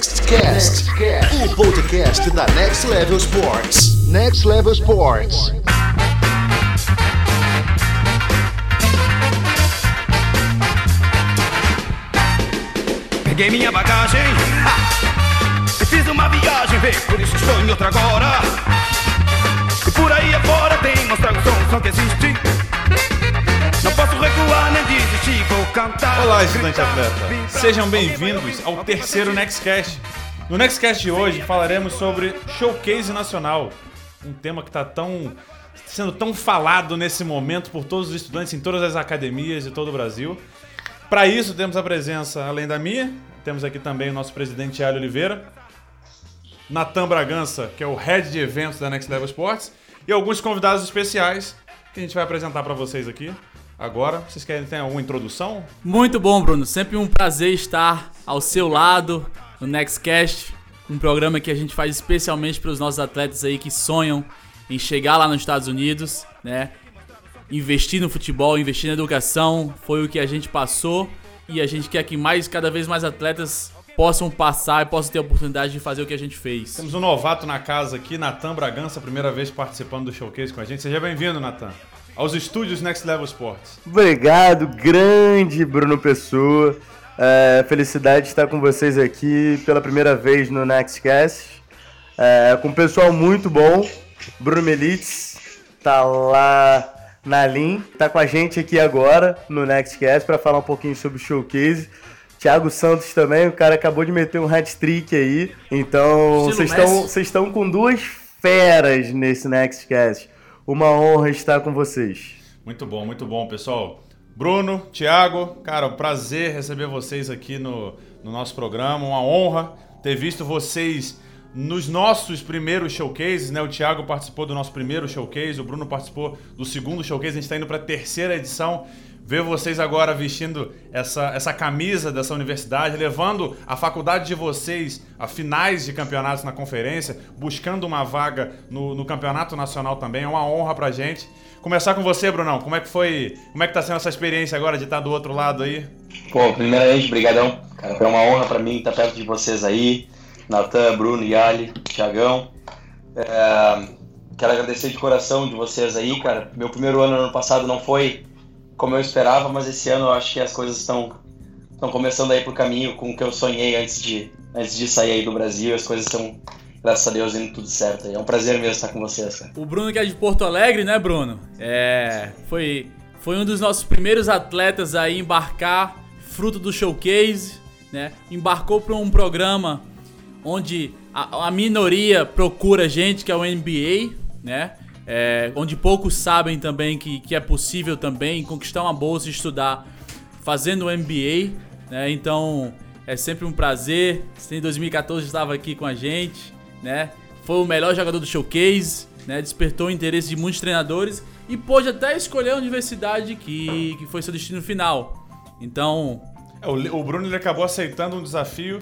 Next Cast, o podcast da Next Level Sports. Next Level Sports. Peguei minha bagagem ha! fiz uma viagem, vê, por isso estou em outra agora. E por aí afora tem mostrar o som, só que existe. Não posso recuar nem desistir, vou cantar. Olá, estudante atleta. Sejam bem-vindos ao terceiro Nextcast. No Nextcast de hoje falaremos sobre Showcase Nacional, um tema que está tão sendo tão falado nesse momento por todos os estudantes em todas as academias de todo o Brasil. Para isso temos a presença, além da minha, temos aqui também o nosso presidente Hélio Oliveira, Natan Bragança, que é o head de eventos da Next Level Sports, e alguns convidados especiais que a gente vai apresentar para vocês aqui agora. Vocês querem ter alguma introdução? Muito bom, Bruno. Sempre um prazer estar ao seu lado no Nextcast, um programa que a gente faz especialmente para os nossos atletas aí que sonham em chegar lá nos Estados Unidos, né? Investir no futebol, investir na educação, foi o que a gente passou e a gente quer que mais, cada vez mais atletas possam passar e possam ter a oportunidade de fazer o que a gente fez. Temos um novato na casa aqui, Natan Bragança, primeira vez participando do showcase com a gente. Seja bem-vindo, Natan, aos estúdios Next Level Sports. Obrigado, grande Bruno Pessoa. É, felicidade de estar com vocês aqui pela primeira vez no Nextcast. É, com um pessoal muito bom. Bruno Melitz tá lá na Lin, tá com a gente aqui agora no Nextcast para falar um pouquinho sobre o showcase. Thiago Santos também, o cara acabou de meter um hat-trick aí. Então, vocês estão, vocês estão com duas feras nesse Nextcast. Uma honra estar com vocês. Muito bom, muito bom, pessoal. Bruno, Thiago, cara, um prazer receber vocês aqui no, no nosso programa. Uma honra ter visto vocês nos nossos primeiros showcases, né? O Thiago participou do nosso primeiro showcase, o Bruno participou do segundo showcase, a gente está indo para a terceira edição. Ver vocês agora vestindo essa, essa camisa dessa universidade, levando a faculdade de vocês a finais de campeonatos na conferência, buscando uma vaga no, no campeonato nacional também, é uma honra pra gente. Começar com você, Brunão, como é que foi, como é que tá sendo essa experiência agora de estar do outro lado aí? Pô, primeiramente, brigadão, cara, foi uma honra para mim estar perto de vocês aí, Natan, Bruno, Yali, Thiagão. É, quero agradecer de coração de vocês aí, cara. Meu primeiro ano ano passado não foi como eu esperava, mas esse ano eu acho que as coisas estão estão começando aí pro caminho com o que eu sonhei antes de antes de sair aí do Brasil. As coisas estão graças a Deus indo tudo certo. É um prazer mesmo estar com vocês, cara. O Bruno que é de Porto Alegre, né, Bruno? É, foi foi um dos nossos primeiros atletas a embarcar, fruto do showcase, né? Embarcou para um programa onde a, a minoria procura gente, que é o NBA, né? É, onde poucos sabem também que, que é possível também conquistar uma bolsa e estudar fazendo o MBA, né? Então é sempre um prazer. Em 2014 estava aqui com a gente, né? Foi o melhor jogador do showcase, né? Despertou o interesse de muitos treinadores e pôde até escolher a universidade que, que foi seu destino final. Então. É, o, o Bruno ele acabou aceitando um desafio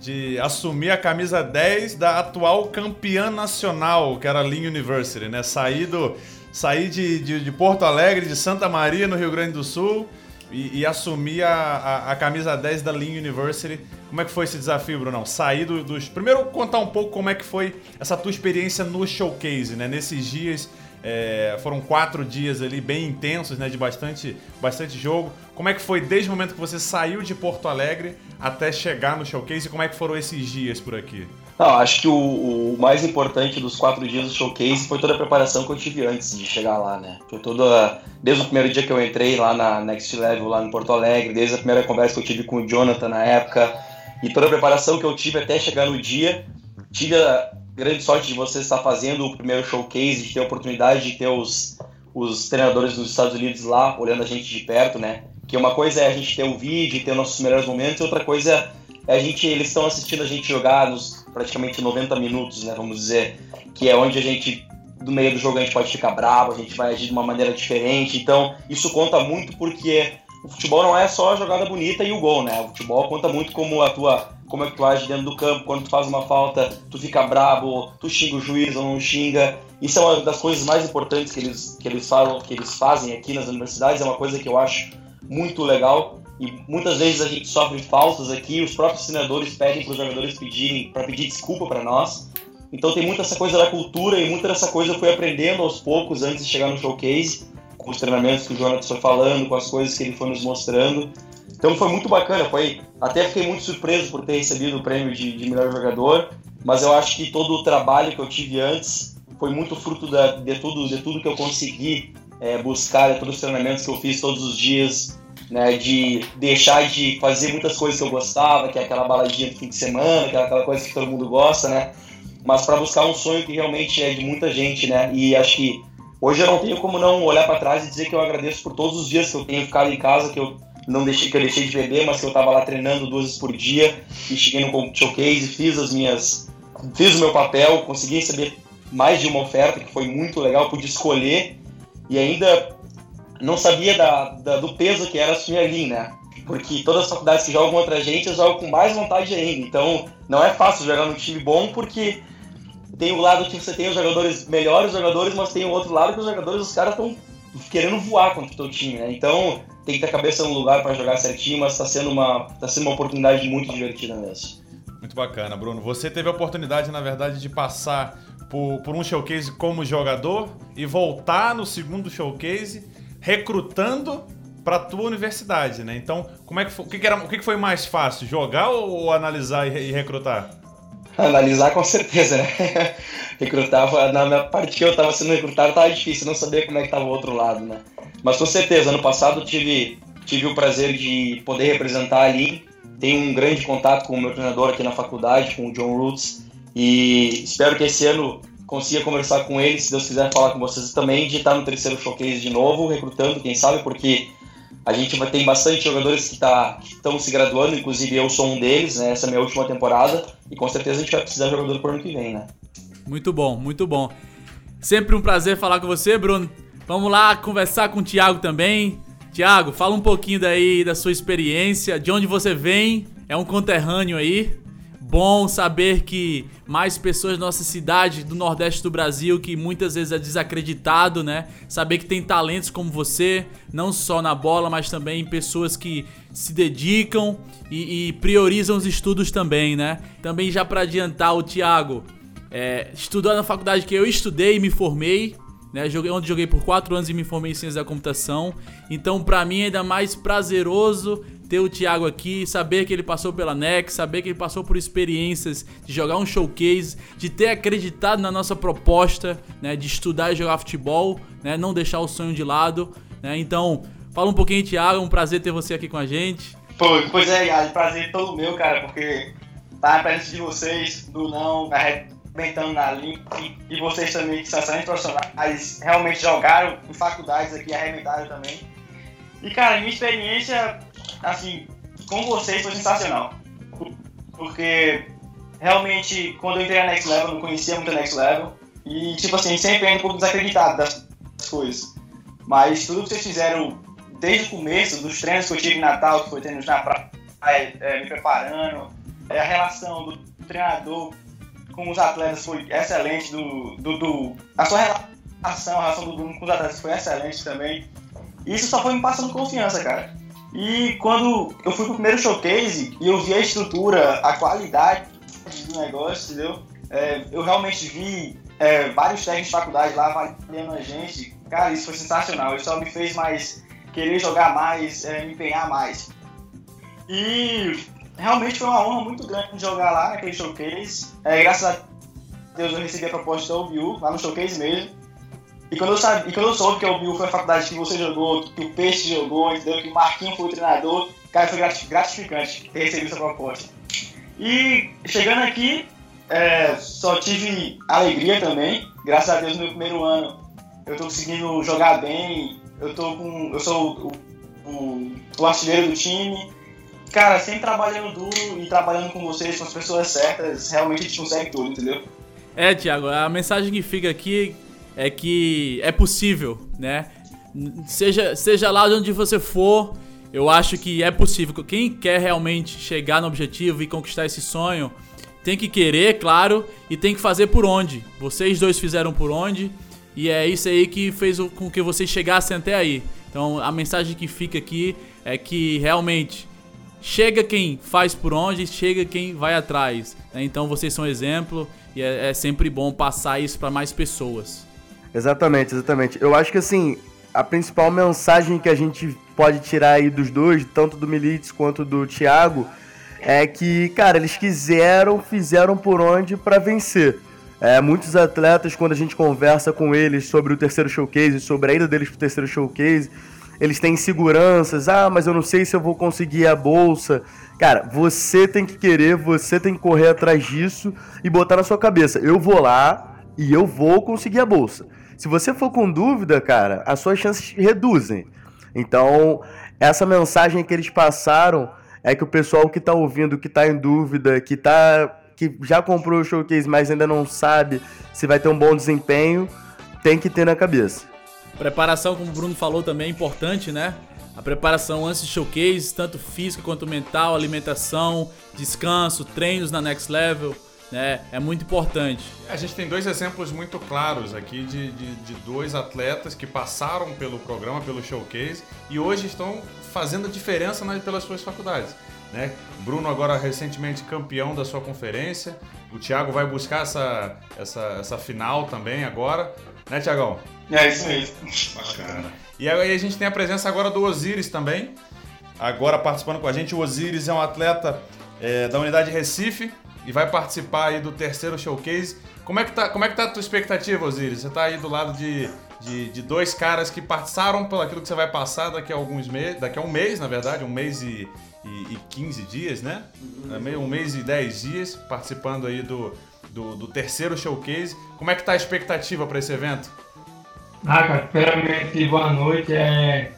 de assumir a camisa 10 da atual campeã nacional, que era a Lean University, né? Sair, do, sair de, de, de Porto Alegre, de Santa Maria, no Rio Grande do Sul, e, e assumir a, a, a, camisa 10 da Lean University. Como é que foi esse desafio, Brunão? Sair do, dos... Primeiro, contar um pouco como é que foi essa tua experiência no showcase, né? Nesses dias é, foram quatro dias ali bem intensos, né? De bastante, bastante jogo. Como é que foi desde o momento que você saiu de Porto Alegre até chegar no showcase? E como é que foram esses dias por aqui? Não, acho que o, o, mais importante dos quatro dias do showcase foi toda a preparação que eu tive antes de chegar lá, né? Foi toda. Desde o primeiro dia que eu entrei lá na Next Level, lá em Porto Alegre, desde a primeira conversa que eu tive com o Jonathan na época, e toda a preparação que eu tive até chegar no dia. Tive a, grande sorte de você estar fazendo o primeiro showcase, de ter a oportunidade de ter os, os treinadores dos Estados Unidos lá olhando a gente de perto, né? Que uma coisa é a gente ter um vídeo ter nossos melhores momentos, outra coisa é a gente, eles estão assistindo a gente jogar nos praticamente 90 minutos, né? Vamos dizer, que é onde a gente do meio do jogo a gente pode ficar bravo, a gente vai agir de uma maneira diferente. Então, isso conta muito porque o futebol não é só a jogada bonita e o gol, né? O futebol conta muito como a tua como é que tu age dentro do campo, quando tu faz uma falta, tu fica bravo, tu xinga o juiz ou não xinga. Isso é uma das coisas mais importantes que eles, que eles falam, que eles fazem aqui nas universidades, é uma coisa que eu acho muito legal. e muitas vezes a gente sofre faltas aqui, os próprios treinadores pedem para os jogadores pedirem, para pedir desculpa para nós. Então tem muita essa coisa da cultura e muita dessa coisa eu fui aprendendo aos poucos antes de chegar no showcase, com os treinamentos que o Jonathan foi falando, com as coisas que ele foi nos mostrando. Então foi muito bacana, foi até fiquei muito surpreso por ter recebido o prêmio de, de melhor jogador, mas eu acho que todo o trabalho que eu tive antes foi muito fruto da, de, tudo, de tudo que eu consegui é, buscar, de todos os treinamentos que eu fiz todos os dias, né, de deixar de fazer muitas coisas que eu gostava, que é aquela baladinha do fim de semana, que é aquela coisa que todo mundo gosta, né? Mas para buscar um sonho que realmente é de muita gente, né? E acho que hoje eu não tenho como não olhar para trás e dizer que eu agradeço por todos os dias que eu tenho ficado em casa, que eu não deixei que eu deixei de beber, mas que eu estava lá treinando duas vezes por dia e cheguei no showcase, fiz as minhas fiz o meu papel, consegui receber mais de uma oferta que foi muito legal, pude escolher e ainda não sabia da, da, do peso que era assumir ali, né? Porque todas as faculdades que jogam contra a gente, eu jogo com mais vontade ainda. Então, não é fácil jogar num time bom, porque tem o lado que você tem os jogadores melhores jogadores, mas tem o outro lado que os jogadores, os caras estão querendo voar contra o teu time, né? Então, tem que ter a cabeça no lugar para jogar certinho, mas está sendo, uma, tá sendo uma oportunidade muito divertida mesmo. Muito bacana, Bruno. Você teve a oportunidade, na verdade, de passar por, por um showcase como jogador e voltar no segundo showcase recrutando para tua universidade, né? Então, como é que foi, o que, que era, o que, que foi mais fácil, jogar ou, analisar e, e, recrutar? Analisar com certeza, né? recrutar, na minha parte que eu estava sendo recrutado, estava difícil, não sabia como é que estava o outro lado, né? Mas com certeza, ano passado tive tive o prazer de poder representar ali. Tenho um grande contato com o meu treinador aqui na faculdade, com o John Roots, e espero que esse ano consiga conversar com ele, se Deus quiser falar com vocês também, de estar no terceiro showcase de novo, recrutando, quem sabe, porque a gente vai ter bastante jogadores que tá, estão se graduando, inclusive eu sou um deles, né? Essa é a minha última temporada, e com certeza a gente vai precisar de jogador por ano que vem, né? Muito bom, muito bom. Sempre um prazer falar com você, Bruno. Vamos lá conversar com o Thiago também. Thiago, fala um pouquinho daí da sua experiência, de onde você vem, é um conterrâneo aí, bom saber que mais pessoas da nossa cidade, do Nordeste do Brasil, que muitas vezes é desacreditado, né? Saber que tem talentos como você, não só na bola, mas também pessoas que se dedicam e, e priorizam os estudos também, né? Também já para adiantar o Thiago, é, estudou na faculdade que eu estudei e me formei, né? Joguei, onde joguei por 4 anos e me formei em ciência da computação. Então, para mim é ainda mais prazeroso ter o Thiago aqui, saber que ele passou pela NEC, saber que ele passou por experiências de jogar um showcase, de ter acreditado na nossa proposta, né, de estudar e jogar futebol, né, não deixar o sonho de lado, né? Então, fala um pouquinho, Thiago, é um prazer ter você aqui com a gente. Pois é, Yali, prazer todo meu, cara, porque tá presença de vocês, do não, arrebentando na linha, e, e vocês também, que são excelentes profissionais, realmente jogaram em faculdades aqui, arrebentaram também. E, cara, minha experiência assim, com vocês foi sensacional. Porque realmente, quando eu entrei na Next Level, eu não conhecia muito a Next Level. E, tipo assim, sempre ainda um pouco desacreditado das coisas. Mas tudo que vocês fizeram desde o começo, dos treinos que eu tive em Natal, que foi treinos na praia, é, me preparando, é, a relação do treinador com os atletas foi excelente, do, do, do a sua relação, a relação do Bruno com os atletas foi excelente também. Isso só foi me passando confiança, cara. E quando eu fui pro primeiro showcase e eu vi a estrutura, a qualidade do negócio, entendeu? É, eu realmente vi é, vários técnicos de faculdade lá avaliando a gente. Cara, isso foi sensacional. Isso só me fez mais querer jogar mais, é, me empenhar mais. E realmente foi uma honra muito grande jogar lá naquele showcase. É, graças a Deus eu recebi a proposta da OBU, lá no showcase mesmo. E quando eu, sabe, e quando eu soube que o Bill foi a faculdade que você jogou, que o Peixe jogou, entendeu? Que o Marquinhos foi o treinador, cara, foi gratificante ter recebido essa proposta. E chegando aqui, é, só tive alegria também. Graças a Deus, no meu primeiro ano, eu tô conseguindo jogar bem. Eu tô com. Eu sou o, o, o artilheiro do time. Cara, sempre trabalhando duro e trabalhando com vocês, com as pessoas certas, realmente a gente consegue tudo, entendeu? É, Thiago, a mensagem que fica aqui é que é possível, né? Seja, seja lá de onde você for, eu acho que é possível. Quem quer realmente chegar no objetivo e conquistar esse sonho, tem que querer, claro, e tem que fazer por onde. Vocês dois fizeram por onde, e é isso aí que fez com que vocês chegassem até aí. Então a mensagem que fica aqui é que realmente chega quem faz por onde, chega quem vai atrás. Né? Então vocês são exemplo e é, é sempre bom passar isso para mais pessoas. Exatamente, exatamente. Eu acho que assim, a principal mensagem que a gente pode tirar aí dos dois, tanto do Militz quanto do Thiago, é que, cara, eles quiseram, fizeram por onde para vencer. É, muitos atletas, quando a gente conversa com eles sobre o terceiro showcase, sobre a ida deles pro terceiro showcase, eles têm inseguranças, ah, mas eu não sei se eu vou conseguir a bolsa. Cara, você tem que querer, você tem que correr atrás disso e botar na sua cabeça, eu vou lá e eu vou conseguir a bolsa. Se você for com dúvida, cara, as suas chances reduzem. Então, essa mensagem que eles passaram é que o pessoal que está ouvindo, que está em dúvida, que tá que já comprou o showcase, mas ainda não sabe se vai ter um bom desempenho, tem que ter na cabeça. Preparação, como o Bruno falou, também é importante, né? A preparação antes de showcase, tanto física quanto mental, alimentação, descanso, treinos na next level, né? É muito importante. A gente tem dois exemplos muito claros aqui de, de, de dois atletas que passaram pelo programa, pelo showcase, e hoje estão fazendo a diferença nas, pelas suas faculdades. Né? Bruno agora recentemente campeão da sua conferência. O Thiago vai buscar essa, essa, essa final também agora. Né, Thiagão? É isso mesmo. Bacana. E aí a gente tem a presença agora do Osiris também. Agora participando com a gente. O Osiris é um atleta é, da unidade Recife e vai participar aí do terceiro showcase. Como é que tá, como é que tá a tua expectativa, Osiris? Você tá aí do lado de, de, de dois caras que passaram pelo aquilo que você vai passar daqui a alguns meses, daqui a um mês, na verdade, um mês e, e, e 15 dias, né? Um mês e 10 dias participando aí do, do, do terceiro showcase. Como é que tá a expectativa para esse evento? Ah, cara, primeiramente, boa noite. É...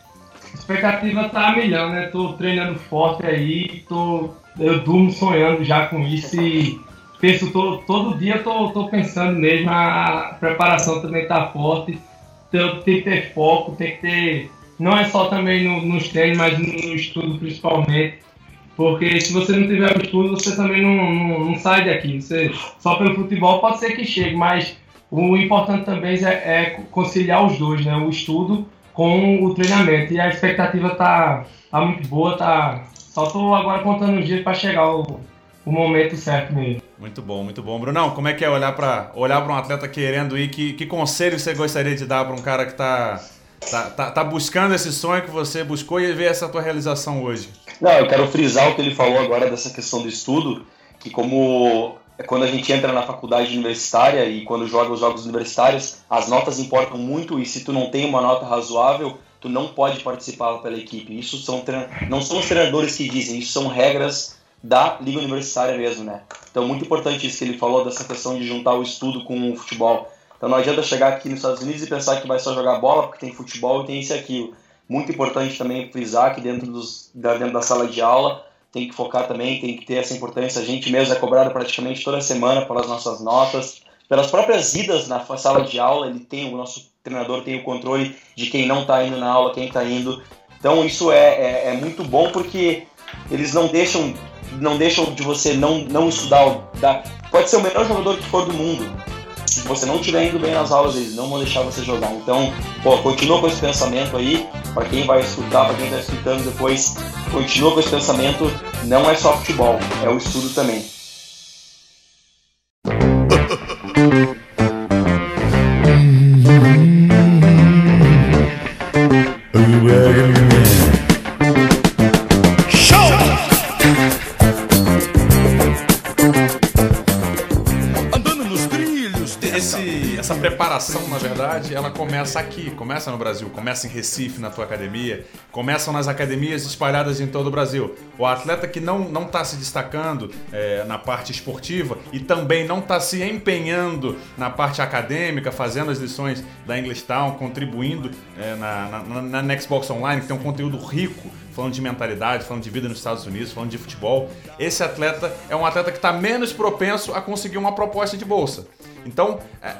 A expectativa tá a milhão, né? Tô treinando forte aí, tô... eu durmo sonhando já com isso e penso todo, todo dia, tô, tô pensando mesmo, a preparação também tá forte, então tem que ter foco, tem que ter. Não é só também no, nos treinos, mas no estudo principalmente. Porque se você não tiver estudo, você também não, não, não sai daqui. Você, só pelo futebol pode ser que chegue, mas o importante também é, é, conciliar os dois, né? O estudo com o treinamento. E a expectativa tá, tá muito boa, tá. Só tô agora contando os dias para chegar o, o momento certo mesmo. Muito bom, muito bom. Brunão, como é que é olhar para olhar um atleta querendo ir? Que, que conselho você gostaria de dar para um cara que tá, tá, tá, tá, buscando esse sonho que você buscou e ver essa tua realização hoje? Não, eu quero frisar o que ele falou agora dessa questão do estudo, que como é quando a gente entra na faculdade universitária e quando joga os jogos universitários, as notas importam muito e se tu não tem uma nota razoável, tu não pode participar pela equipe. Isso são não são os treinadores que dizem, isso são regras da liga universitária mesmo, né? Então muito importante isso que ele falou dessa questão de juntar o estudo com o futebol. Então não adianta chegar aqui nos Estados Unidos e pensar que vai só jogar bola porque tem futebol e tem isso e aquilo. Muito importante também frisar que dentro, dos, dentro da sala de aula tem que focar também, tem que ter essa importância. A gente mesmo é cobrado praticamente toda semana pelas nossas notas, pelas próprias idas na sala de aula. Ele tem o nosso treinador tem o controle de quem não está indo na aula, quem está indo. Então isso é, é, é, muito bom porque eles não deixam não deixam de você não não estudar. Da, pode ser o melhor jogador que for do mundo, se você não estiver indo bem nas aulas, eles não vão deixar você jogar. Então, pô, continua com esse pensamento aí. Para quem vai escutar, para quem está escutando depois, continua com esse pensamento. Não é só futebol, é o estudo também. Preparação, na verdade, ela começa aqui, começa no Brasil, começa em Recife, na tua academia, começam nas academias espalhadas em todo o Brasil. O atleta que não não está se destacando é, na parte esportiva e também não está se empenhando na parte acadêmica, fazendo as lições da English Town, contribuindo é, na, na, na Nextbox Online, que tem um conteúdo rico falando de mentalidade, falando de vida nos Estados Unidos, falando de futebol. Esse atleta é um atleta que está menos propenso a conseguir uma proposta de bolsa. Então, é,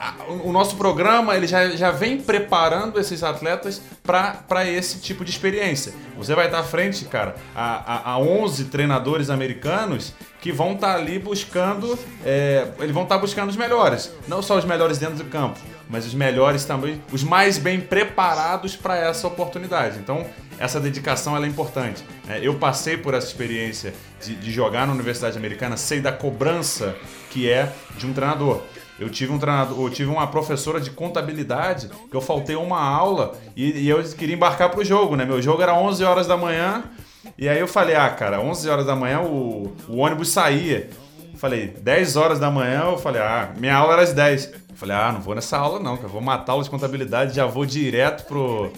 o nosso programa ele já, já vem preparando esses atletas para esse tipo de experiência. Você vai estar à frente, cara, a, a, a 11 treinadores americanos que vão estar ali buscando, é, eles vão estar buscando os melhores, não só os melhores dentro do campo, mas os melhores também, os mais bem preparados para essa oportunidade. Então, essa dedicação é importante. né? eu passei por essa experiência de, de jogar na Universidade Americana, sei da cobrança que é de um treinador. Eu tive um treinador, eu tive uma professora de contabilidade que eu faltei uma aula e, e eu queria embarcar pro jogo, né? Meu jogo era 11 horas da manhã e aí eu falei, ah, cara, 11 horas da manhã o, o ônibus saía. Falei, 10 horas da manhã, eu falei, ah, minha aula era às 10. Eu falei, ah, não vou nessa aula não, vou matar aula de contabilidade, já vou direto pro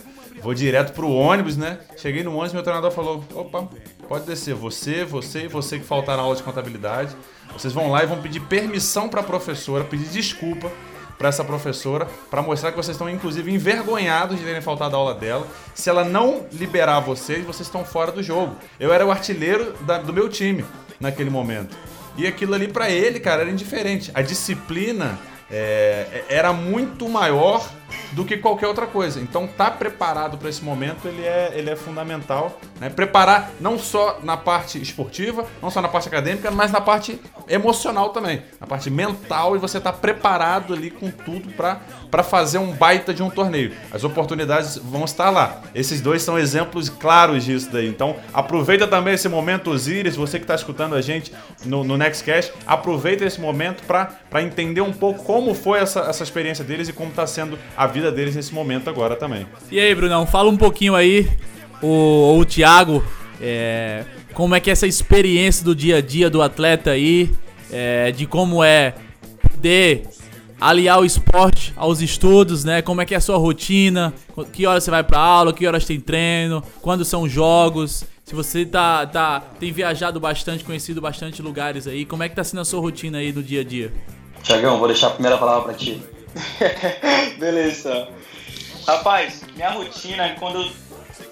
vou direto pro ônibus, né? Cheguei no ônibus, meu treinador falou, opa, pode descer, você, você e você que faltaram na aula de contabilidade. Vocês vão lá e vão pedir permissão pra professora, pedir desculpa pra essa professora, pra mostrar que vocês estão inclusive envergonhados de terem faltado a aula dela. Se ela não liberar vocês, vocês estão fora do jogo. Eu era o artilheiro da- do meu time naquele momento. E aquilo ali pra ele, cara, era indiferente. A disciplina é, era muito maior do que qualquer outra coisa. Então, tá preparado para esse momento, ele é, ele é fundamental. Né? Preparar não só na parte esportiva, não só na parte acadêmica, mas na parte emocional também, na parte mental e você tá preparado ali com tudo para fazer um baita de um torneio. As oportunidades vão estar lá. Esses dois são exemplos claros disso daí. Então, aproveita também esse momento, Osiris, você que está escutando a gente no, no Nextcast, aproveita esse momento para entender um pouco como foi essa, essa experiência deles e como está sendo a vida deles nesse momento agora também. E aí, Brunão, fala um pouquinho aí, o, o Thiago, é, como é que é essa experiência do dia a dia do atleta aí, é, de como é poder aliar o esporte aos estudos, né? Como é que é a sua rotina, que horas você vai pra aula, que horas tem treino, quando são jogos, se você tá, tá, tem viajado bastante, conhecido bastante lugares aí, como é que tá sendo a sua rotina aí do dia a dia? Tiagão, vou deixar a primeira palavra pra ti. Beleza. Rapaz, minha rotina é quando eu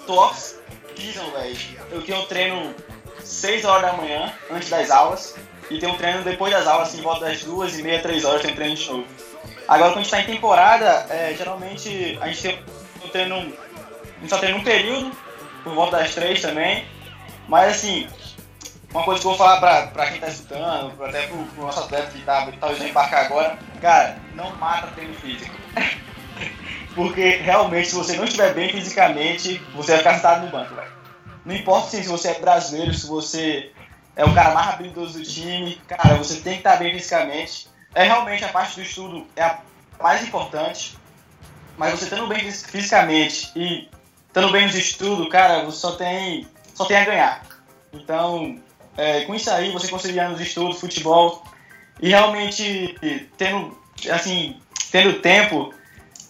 tô off-season, velho. Eu tenho treino 6 horas da manhã, antes das aulas. E tenho treino depois das aulas, assim, em volta das 2 e meia, 3 horas, tem treino de novo. Agora, quando a gente tá em temporada, é, geralmente a gente tem um treino. A gente só treina um período, por volta das 3 também. Mas assim, uma coisa que eu vou falar pra, pra quem tá escutando, até pro, pro nosso atleta que tá talvez vai embarcar agora, cara, não mata treino físico. Porque realmente, se você não estiver bem fisicamente, você vai ficar sentado no banco, velho. Não importa assim, se você é brasileiro, se você é o cara mais habilidoso do time, cara, você tem que estar bem fisicamente. É realmente a parte do estudo é a mais importante, mas você estando bem fis- fisicamente e estando bem nos estudos, cara, você só tem, só tem a ganhar. Então, é, com isso aí, você conseguir nos estudos, futebol, e realmente tendo, assim, tendo tempo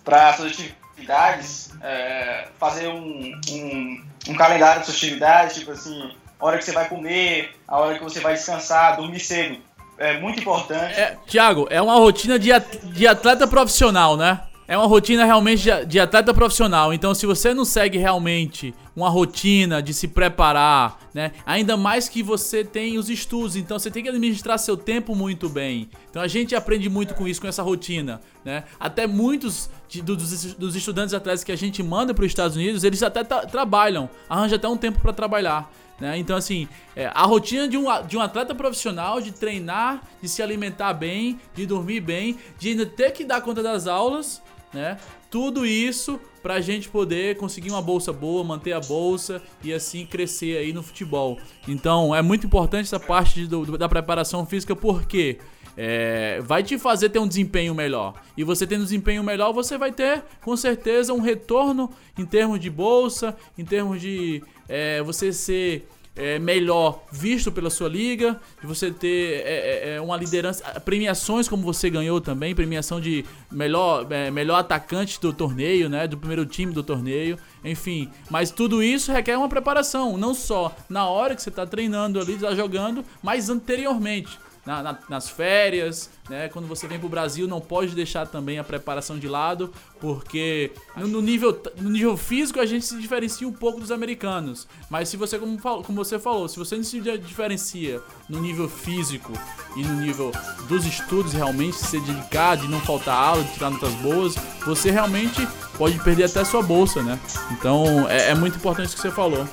para suas atividades, é, fazer um, um, um calendário de suas atividades, tipo assim, a hora que você vai comer, a hora que você vai descansar, dormir cedo. É muito importante. É, Thiago, é uma rotina de, de atleta profissional, né? É uma rotina realmente de, atleta profissional. Então, se você não segue realmente uma rotina de se preparar, né? Ainda mais que você tem os estudos, então você tem que administrar seu tempo muito bem. Então, a gente aprende muito com isso, com essa rotina, né? Até muitos de- dos, dos estudantes atletas que a gente manda para os Estados Unidos, eles até tra- trabalham, arranjam até um tempo para trabalhar. Né? Então, assim, é, a rotina de um, de um atleta profissional, de treinar, de se alimentar bem, de dormir bem, de ainda ter que dar conta das aulas, né? Tudo isso pra gente poder conseguir uma bolsa boa, manter a bolsa e assim crescer aí no futebol. Então, é muito importante essa parte do- da preparação física, porque é, vai te fazer ter um desempenho melhor. E você tendo um desempenho melhor, você vai ter, com certeza, um retorno em termos de bolsa, em termos de é, você ser é, melhor visto pela sua liga, de você ter é, é, é, uma liderança, premiações como você ganhou também, premiação de melhor, é, melhor atacante do torneio, né, do primeiro time do torneio, enfim. Mas tudo isso requer uma preparação, não só na hora que você está treinando ali, está jogando, mas anteriormente. Na- na- nas férias, né? Quando você vem pro Brasil, não pode deixar também a preparação de lado, porque no, no nível, no nível físico a gente se diferencia um pouco dos americanos. Mas se você, como, como você falou, se você não se di- diferencia no nível físico e no nível dos estudos, realmente se dedicar, de não faltar aula, de tirar notas boas, você realmente pode perder até sua bolsa, né? Então é, é muito importante o que você falou.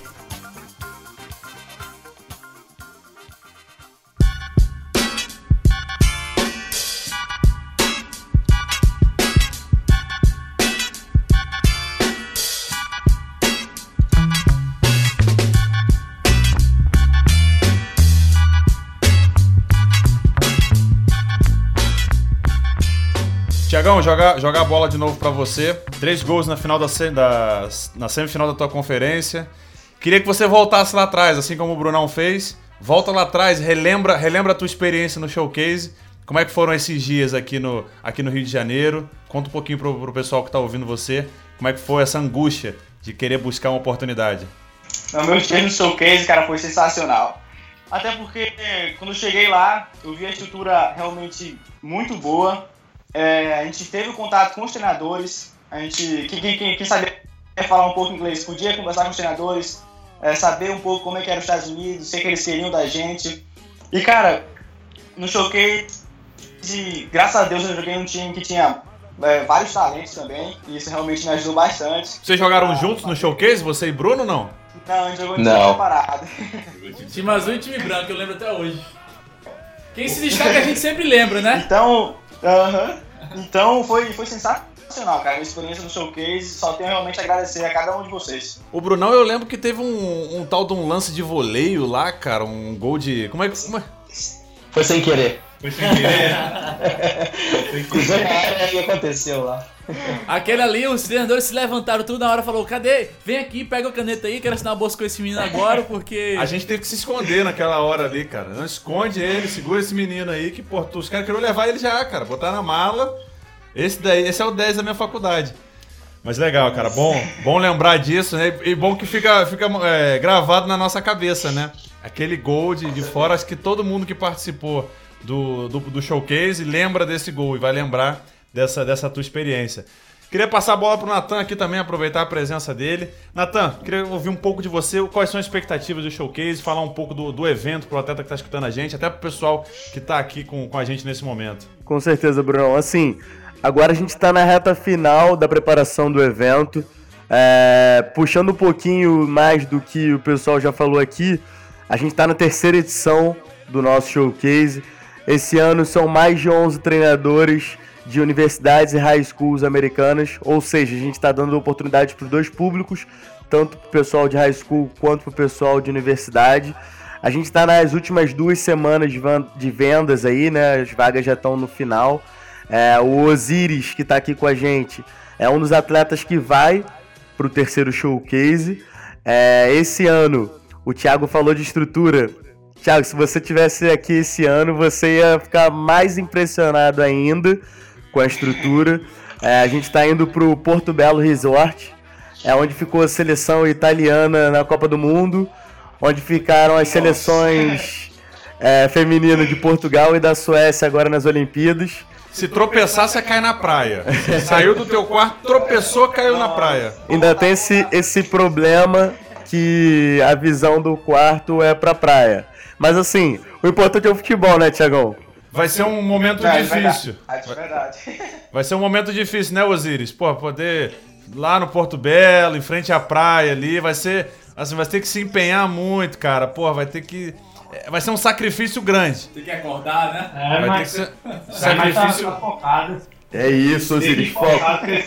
Jogar, jogar a bola de novo pra você. Três gols na final da, da- na semifinal da tua conferência. Queria que você voltasse lá atrás, assim como o Brunão fez. Volta lá atrás, relembra, relembra a tua experiência no showcase. Como é que foram esses dias aqui no, aqui no Rio de Janeiro? Conta um pouquinho pro, pro pessoal que tá ouvindo você. Como é que foi essa angústia de querer buscar uma oportunidade? O meu dia no showcase, cara, foi sensacional. Até porque quando eu cheguei lá, eu vi a estrutura realmente muito boa. É, a gente teve o contato com os treinadores. A gente, quem, quem, quem, quem sabia falar um pouco inglês, podia conversar com os treinadores, é, saber um pouco como é que era os Estados Unidos, o que, que eles queriam da gente. E, cara, no showcase, graças a Deus, eu joguei num time que tinha é, vários talentos também. E isso realmente me ajudou bastante. Vocês jogaram juntos no showcase, você e Bruno, não? Não, a gente jogou em Não. time separado. Time azul e time branco, eu lembro até hoje. Quem se destaca a gente sempre lembra, né? Então, aham. então foi, foi sensacional, cara. A experiência no showcase. Só tenho realmente a agradecer a cada um de vocês. O Brunão, eu lembro que teve um, um tal de um lance de voleio lá, cara, um gol de. Como é que. Como é? Foi sem querer. Foi sem querer. Cruzou na área e aconteceu lá. Aquele ali, os treinadores se levantaram tudo na hora e falou: cadê? Vem aqui, pega a caneta aí, quero assinar a bolsa com esse menino agora, porque. A gente teve que se esconder naquela hora ali, cara. Não esconde ele, segura esse menino aí, que, pô, os caras queriam levar ele já, cara. Botar na mala. Esse daí, esse é o 10 da minha faculdade. Mas legal, cara. Bom, bom lembrar disso, né? E bom que fica, fica é, gravado na nossa cabeça, né? Aquele gol de, de fora, acho que todo mundo que participou do, do, do showcase lembra desse gol e vai lembrar dessa, dessa tua experiência. Queria passar a bola pro Natan aqui também, aproveitar a presença dele. Natan, queria ouvir um pouco de você, quais são as expectativas do showcase, falar um pouco do, do evento pro atleta que tá escutando a gente, até pro pessoal que tá aqui com, com a gente nesse momento. Com certeza, Brunão. Assim, agora a gente está na reta final da preparação do evento. É, puxando um pouquinho mais do que o pessoal já falou aqui, a gente está na terceira edição do nosso showcase. Esse ano são mais de 11 treinadores de universidades e high schools americanas, ou seja, a gente está dando oportunidade para dois públicos, tanto para o pessoal de high school quanto para o pessoal de universidade. A gente está nas últimas duas semanas de vendas aí, né? As vagas já estão no final. É, o Osiris, que está aqui com a gente, é um dos atletas que vai para o terceiro showcase. É, esse ano, o Thiago falou de estrutura. Thiago, se você tivesse aqui esse ano, você ia ficar mais impressionado ainda com a estrutura. É, a gente está indo para o Porto Belo Resort, é onde ficou a seleção italiana na Copa do Mundo, onde ficaram as seleções é, femininas de Portugal e da Suécia agora nas Olimpíadas. Se tropeçar, você cai na praia. Saiu do teu quarto, tropeçou, caiu na praia. Ainda tem esse, esse problema que a visão do quarto é pra praia. Mas assim, o importante é o futebol, né, Tiagão? Vai ser um momento É, difícil. verdade. É verdade. Vai ser um momento difícil, né, Osiris? Pô, poder lá no Porto Belo, em frente à praia ali, vai ser. Assim, vai ter que se empenhar muito, cara. Pô, vai ter que. é, Vai ser um sacrifício grande. Tem que acordar, né? É, Vai ter que mas, ser mas sacrifício. tá, tá focado. É isso, Osiris,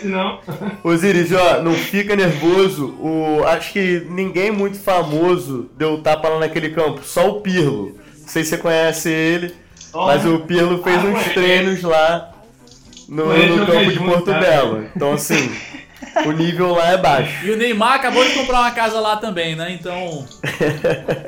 senão... Osiris, ó, não fica nervoso. O, acho que ninguém muito famoso deu tapa lá naquele campo, só o Pirlo. Não sei se você conhece ele, mas o Pirlo fez Ah, uns treinos lá no, no campo de Porto. Belo. Então, assim, o nível lá é baixo. E o Neymar acabou de comprar uma casa lá também, né? Então.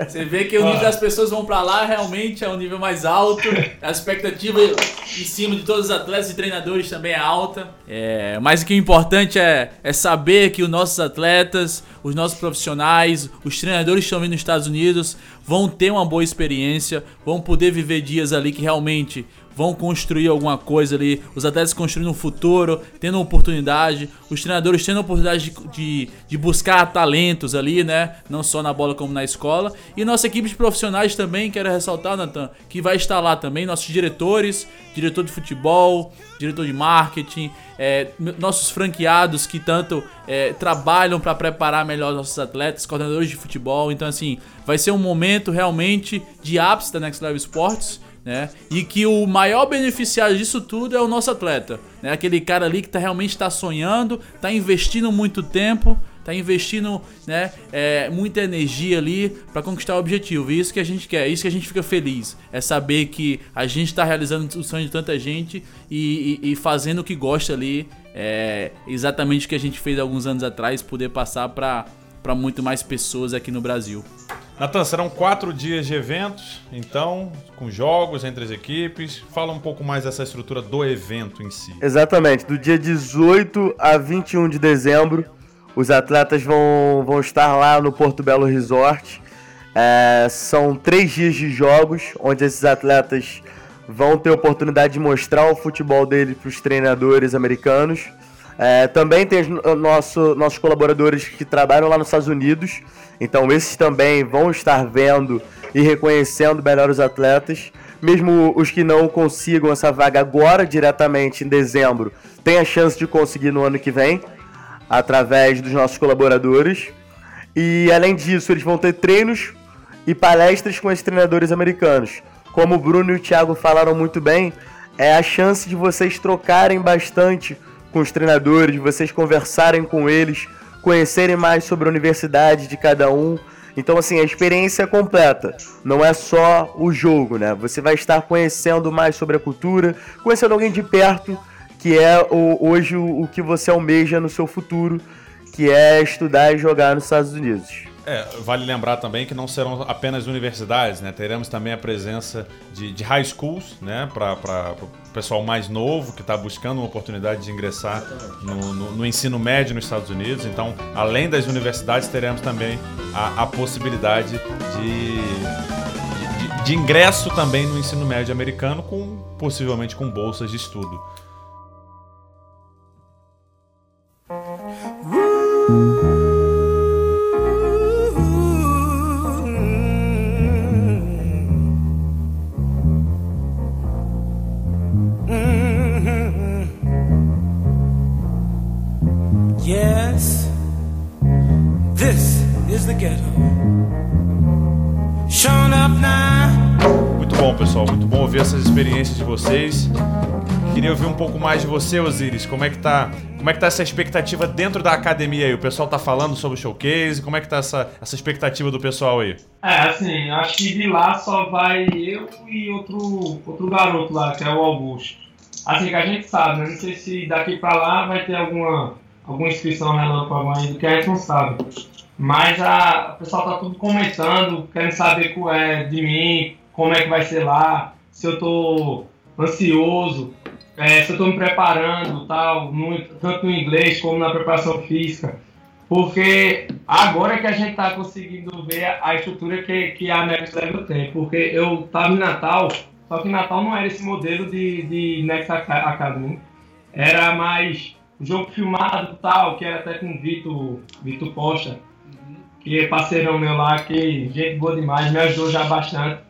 Você vê que o nível das pessoas vão pra lá realmente é um nível mais alto. A expectativa em cima de todos os atletas e treinadores também é alta. É, mas o que é importante é, é saber que os nossos atletas, os nossos profissionais, os treinadores que estão vindo nos Estados Unidos vão ter uma boa experiência, vão poder viver dias ali que realmente vão construir alguma coisa ali, os atletas construindo um futuro, tendo oportunidade, os treinadores tendo a oportunidade de, de, de, buscar talentos ali, né? Não só na bola como na escola. E nossa equipe de profissionais também, quero ressaltar, Nathan, que vai estar lá também, nossos diretores, diretor de futebol, diretor de marketing, é, nossos franqueados que tanto é, trabalham para preparar melhor nossos atletas, coordenadores de futebol. Então, assim, vai ser um momento realmente de ápice da Next Level Sports né? E que o maior beneficiário disso tudo é o nosso atleta, né? Aquele cara ali que tá, realmente está sonhando, está investindo muito tempo, está investindo né, é, muita energia ali para conquistar o objetivo. E isso que a gente quer, isso que a gente fica feliz. É saber que a gente está realizando o sonho de tanta gente e, e, e fazendo o que gosta ali. É exatamente o que a gente fez alguns anos atrás, poder passar para muito mais pessoas aqui no Brasil. Natan, serão quatro dias de eventos, então, com jogos entre as equipes. Fala um pouco mais dessa estrutura do evento em si. Exatamente, do dia 18 a 21 de dezembro, os atletas vão, vão estar lá no Porto Belo Resort. É, são três dias de jogos, onde esses atletas vão ter a oportunidade de mostrar o futebol deles para os treinadores americanos. É, também tem nosso, nossos colaboradores que trabalham lá nos Estados Unidos então esses também vão estar vendo e reconhecendo melhor os atletas. Mesmo os que não consigam essa vaga agora diretamente em dezembro, tem a chance de conseguir no ano que vem, através dos nossos colaboradores. E além disso, eles vão ter treinos e palestras com esses treinadores americanos. Como o Bruno e o Thiago falaram muito bem, é a chance de vocês trocarem bastante com os treinadores, vocês conversarem com eles, conhecerem mais sobre a universidade de cada um. Então, assim, a experiência é completa. Não é só o jogo, né? Você vai estar conhecendo mais sobre a cultura, conhecendo alguém de perto, que é hoje o, que você almeja no seu futuro, que é estudar e jogar nos Estados Unidos. É, vale lembrar também que não serão apenas universidades, né? Teremos também a presença de, de high schools, né? Para pessoal mais novo que está buscando uma oportunidade de ingressar no, no, no, ensino médio nos Estados Unidos. Então, além das universidades, teremos também a, a possibilidade de, de, de ingresso também no ensino médio americano, com possivelmente com bolsas de estudo. Muito bom, pessoal. Muito bom ouvir essas experiências de vocês. Queria ouvir um pouco mais de você, Osiris. Como é que tá, como é que tá essa expectativa dentro da academia aí? O pessoal tá falando sobre o showcase. Como é que tá essa, essa expectativa do pessoal aí? É, assim, acho que de lá só vai eu e outro, outro garoto lá, que é o Augusto. Assim que a gente sabe, né? Não sei se daqui pra lá vai ter alguma, alguma inscrição relâmpago ainda, que a gente não sabe. Mas a, o pessoal tá tudo comentando, querendo saber é, de mim, como é que vai ser lá, se eu tô ansioso, é, se eu tô me preparando, tal, tanto no inglês como na preparação física. Porque agora que a gente tá conseguindo ver a, a estrutura que, que a Next Level tem. Porque eu tava em Natal, só que Natal não era esse modelo de, de Next Academy. Era mais jogo filmado tal, que era até com o Vitor, Vitor Costa que é parceirão meu lá, que gente boa demais, me ajudou já bastante.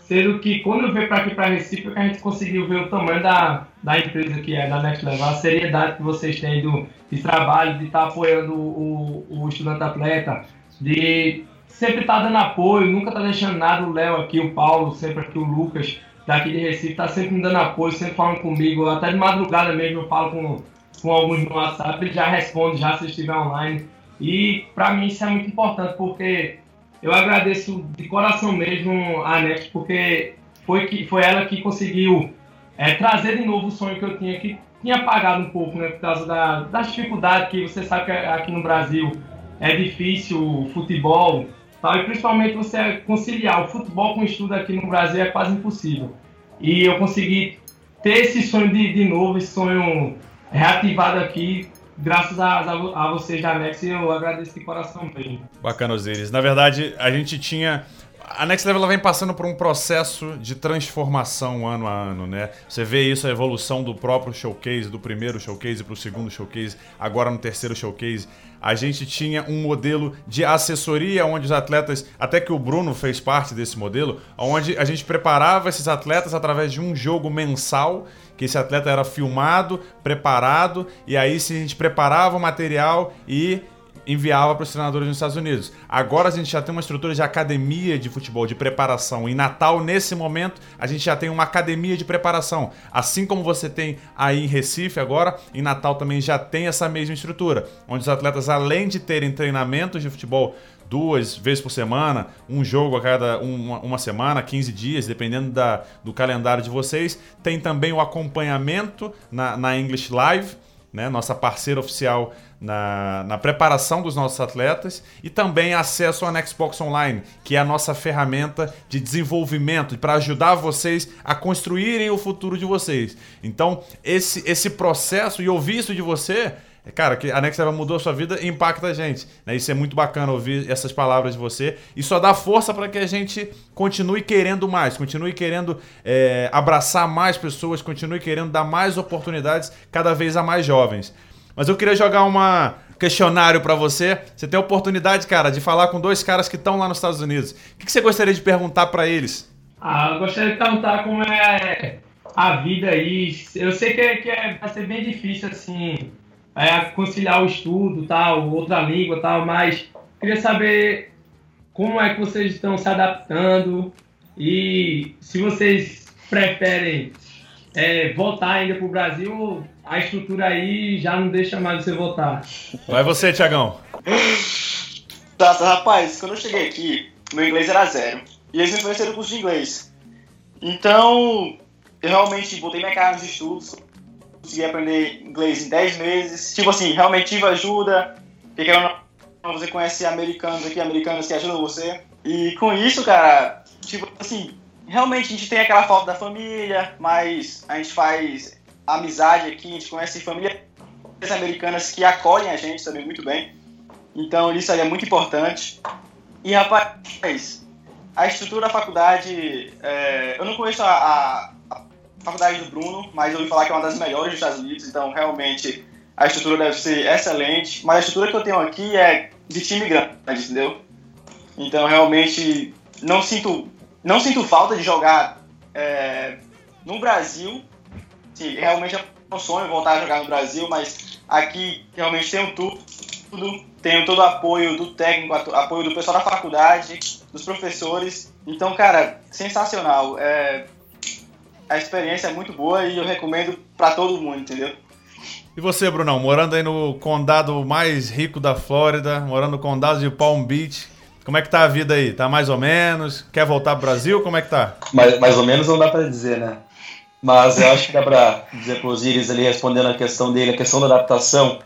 Sendo que quando eu veio para aqui, para Recife, é que a gente conseguiu ver o tamanho da, da empresa que é, da Next Level, a seriedade que vocês têm do, de trabalho, de estar tá apoiando o, o estudante atleta, de sempre estar tá dando apoio, nunca tá deixando nada, o Léo aqui, o Paulo, sempre aqui, o Lucas, daqui de Recife, tá sempre me dando apoio, sempre falando comigo, até de madrugada mesmo eu falo com, com alguns no WhatsApp, ele já responde já se estiver online. E para mim isso é muito importante porque eu agradeço de coração mesmo a NET porque foi, que, foi ela que conseguiu é, trazer de novo o sonho que eu tinha, que tinha apagado um pouco, né, por causa da, das dificuldades que você sabe que aqui no Brasil é difícil o futebol, tal, e principalmente você conciliar o futebol com o estudo aqui no Brasil é quase impossível. E eu consegui ter esse sonho de, de novo, esse sonho reativado aqui, graças a, a, a vocês da Nex, eu agradeço de coração bem. Bacana, Osiris. Na verdade, a gente tinha a Next Level vem passando por um processo de transformação ano a ano, né? Você vê isso, a evolução do próprio showcase, do primeiro showcase para o segundo showcase, agora no terceiro showcase. A gente tinha um modelo de assessoria onde os atletas, até que o Bruno fez parte desse modelo, onde a gente preparava esses atletas através de um jogo mensal, que esse atleta era filmado, preparado, e aí se a gente preparava o material e enviava para os treinadores nos Estados Unidos. Agora a gente já tem uma estrutura de academia de futebol, de preparação. Em Natal, nesse momento, a gente já tem uma academia de preparação. Assim como você tem aí em Recife agora, em Natal também já tem essa mesma estrutura, onde os atletas, além de terem treinamentos de futebol duas vezes por semana, um jogo a cada uma, uma semana, 15 dias, dependendo da, do calendário de vocês. Tem também o acompanhamento na, na English Live, né, nossa parceira oficial na, na preparação dos nossos atletas e também acesso ao Xbox Online, que é a nossa ferramenta de desenvolvimento para ajudar vocês a construírem o futuro de vocês. Então, esse, esse processo e ouvir isso de você Cara, que a Next mudou a sua vida e impacta a gente. Né? Isso é muito bacana ouvir essas palavras de você. E só dá força para que a gente continue querendo mais, continue querendo é, abraçar mais pessoas, continue querendo dar mais oportunidades cada vez a mais jovens. Mas eu queria jogar uma questionário para você. Você tem a oportunidade, cara, de falar com dois caras que estão lá nos Estados Unidos. O que você gostaria de perguntar para eles? Ah, eu gostaria de perguntar como é a vida aí. Eu sei que, é, que é, vai ser bem difícil, assim, é, conciliar o estudo, tal, outra língua, tal, mas queria saber como é que vocês estão se adaptando e se vocês preferem é, voltar ainda para o Brasil a estrutura aí já não deixa mais você voltar. Vai você, Tiagão. Tá, tá, rapaz, quando eu cheguei aqui, meu inglês era zero. E eles me ofereceram curso de inglês. Então, eu realmente botei minha cara nos estudos, consegui aprender inglês em 10 meses. Tipo assim, realmente tive ajuda. Porque você conhece americanos aqui, americanos que ajudam você. E com isso, cara, tipo assim, realmente a gente tem aquela falta da família, mas a gente faz amizade aqui, a gente conhece famílias americanas que acolhem a gente também muito bem. Então isso aí é muito importante. E rapaz, a estrutura da faculdade, é, eu não conheço a, a, faculdade do Bruno, mas eu ouvi falar que é uma das melhores dos Estados Unidos, então realmente a estrutura deve ser excelente. Mas a estrutura que eu tenho aqui é de time grande, entendeu? Então realmente não sinto, não sinto falta de jogar é, no Brasil sim, realmente é um sonho voltar a jogar no Brasil, mas aqui realmente tenho tudo, tenho todo o apoio do técnico, apoio do pessoal da faculdade, dos professores. Então, cara, sensacional. É, a experiência é muito boa e eu recomendo para todo mundo, entendeu? E você, Brunão, morando aí no condado mais rico da Flórida, morando no condado de Palm Beach, como é que tá a vida aí? Tá mais ou menos? Quer voltar pro Brasil? Como é que tá? Mais, mais ou menos não dá para dizer, né? Mas eu acho que dá para dizer Osiris ali, respondendo a questão dele, a questão da adaptação.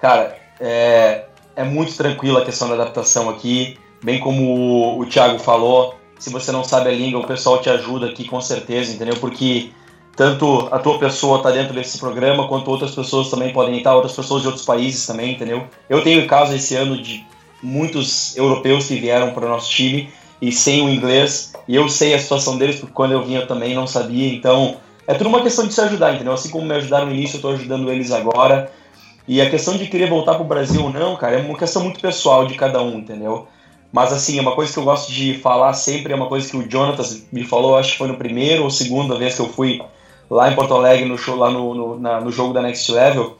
Cara, é, é muito tranquila a questão da adaptação aqui. Bem como o, o Thiago falou, se você não sabe a língua, o pessoal te ajuda aqui com certeza, entendeu? Porque tanto a tua pessoa está dentro desse programa, quanto outras pessoas também podem estar, outras pessoas de outros países também, entendeu? Eu tenho caso esse ano de muitos europeus que vieram para o nosso time e sem o inglês, e eu sei a situação deles, porque quando eu vinha também não sabia, então é tudo uma questão de se ajudar, entendeu? Assim como me ajudaram no início, eu tô ajudando eles agora. E a questão de querer voltar pro Brasil ou não, cara, é uma questão muito pessoal de cada um, entendeu? Mas assim, é uma coisa que eu gosto de falar sempre, é uma coisa que o Jonathan me falou, acho que foi no primeiro ou segunda vez que eu fui lá em Porto Alegre, no show, lá no, no, na, no jogo da Next Level,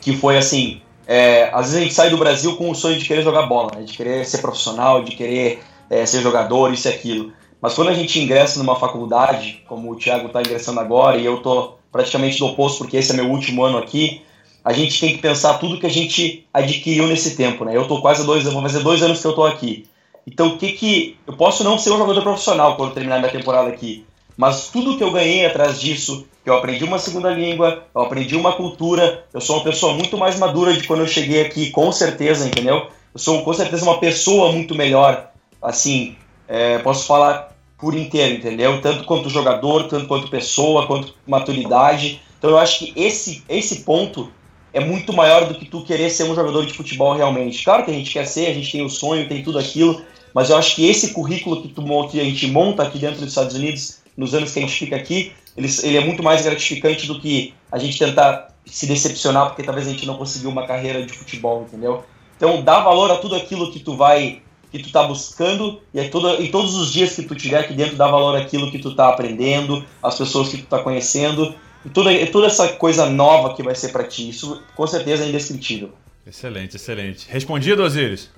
que foi assim, é, às vezes a gente sai do Brasil com o sonho de querer jogar bola, né? de querer ser profissional, de querer é, ser jogador, isso e aquilo. Mas quando a gente ingressa numa faculdade, como o Thiago está ingressando agora, e eu estou praticamente do oposto, porque esse é meu último ano aqui, a gente tem que pensar tudo que a gente adquiriu nesse tempo, né? Eu estou quase dois anos, vou fazer dois anos que eu estou aqui. Então, o que que. Eu posso não ser um jogador profissional quando terminar minha temporada aqui, mas tudo que eu ganhei atrás disso, que eu aprendi uma segunda língua, eu aprendi uma cultura, eu sou uma pessoa muito mais madura de quando eu cheguei aqui, com certeza, entendeu? Eu sou com certeza uma pessoa muito melhor, assim, é, posso falar por inteiro, entendeu? Tanto quanto jogador, tanto quanto pessoa, quanto maturidade. Então eu acho que esse, esse ponto é muito maior do que tu querer ser um jogador de futebol realmente. Claro que a gente quer ser, a gente tem o sonho, tem tudo aquilo, mas eu acho que esse currículo que, tu, que a gente monta aqui dentro dos Estados Unidos, nos anos que a gente fica aqui, ele, ele é muito mais gratificante do que a gente tentar se decepcionar porque talvez a gente não conseguiu uma carreira de futebol, entendeu? Então dá valor a tudo aquilo que tu vai que tu tá buscando e é todo, em todos os dias que tu tiver aqui dentro dá valor àquilo que tu tá aprendendo, as pessoas que tu tá conhecendo e toda, toda essa coisa nova que vai ser para ti. Isso com certeza é indescritível. Excelente, excelente. Respondido, Osiris?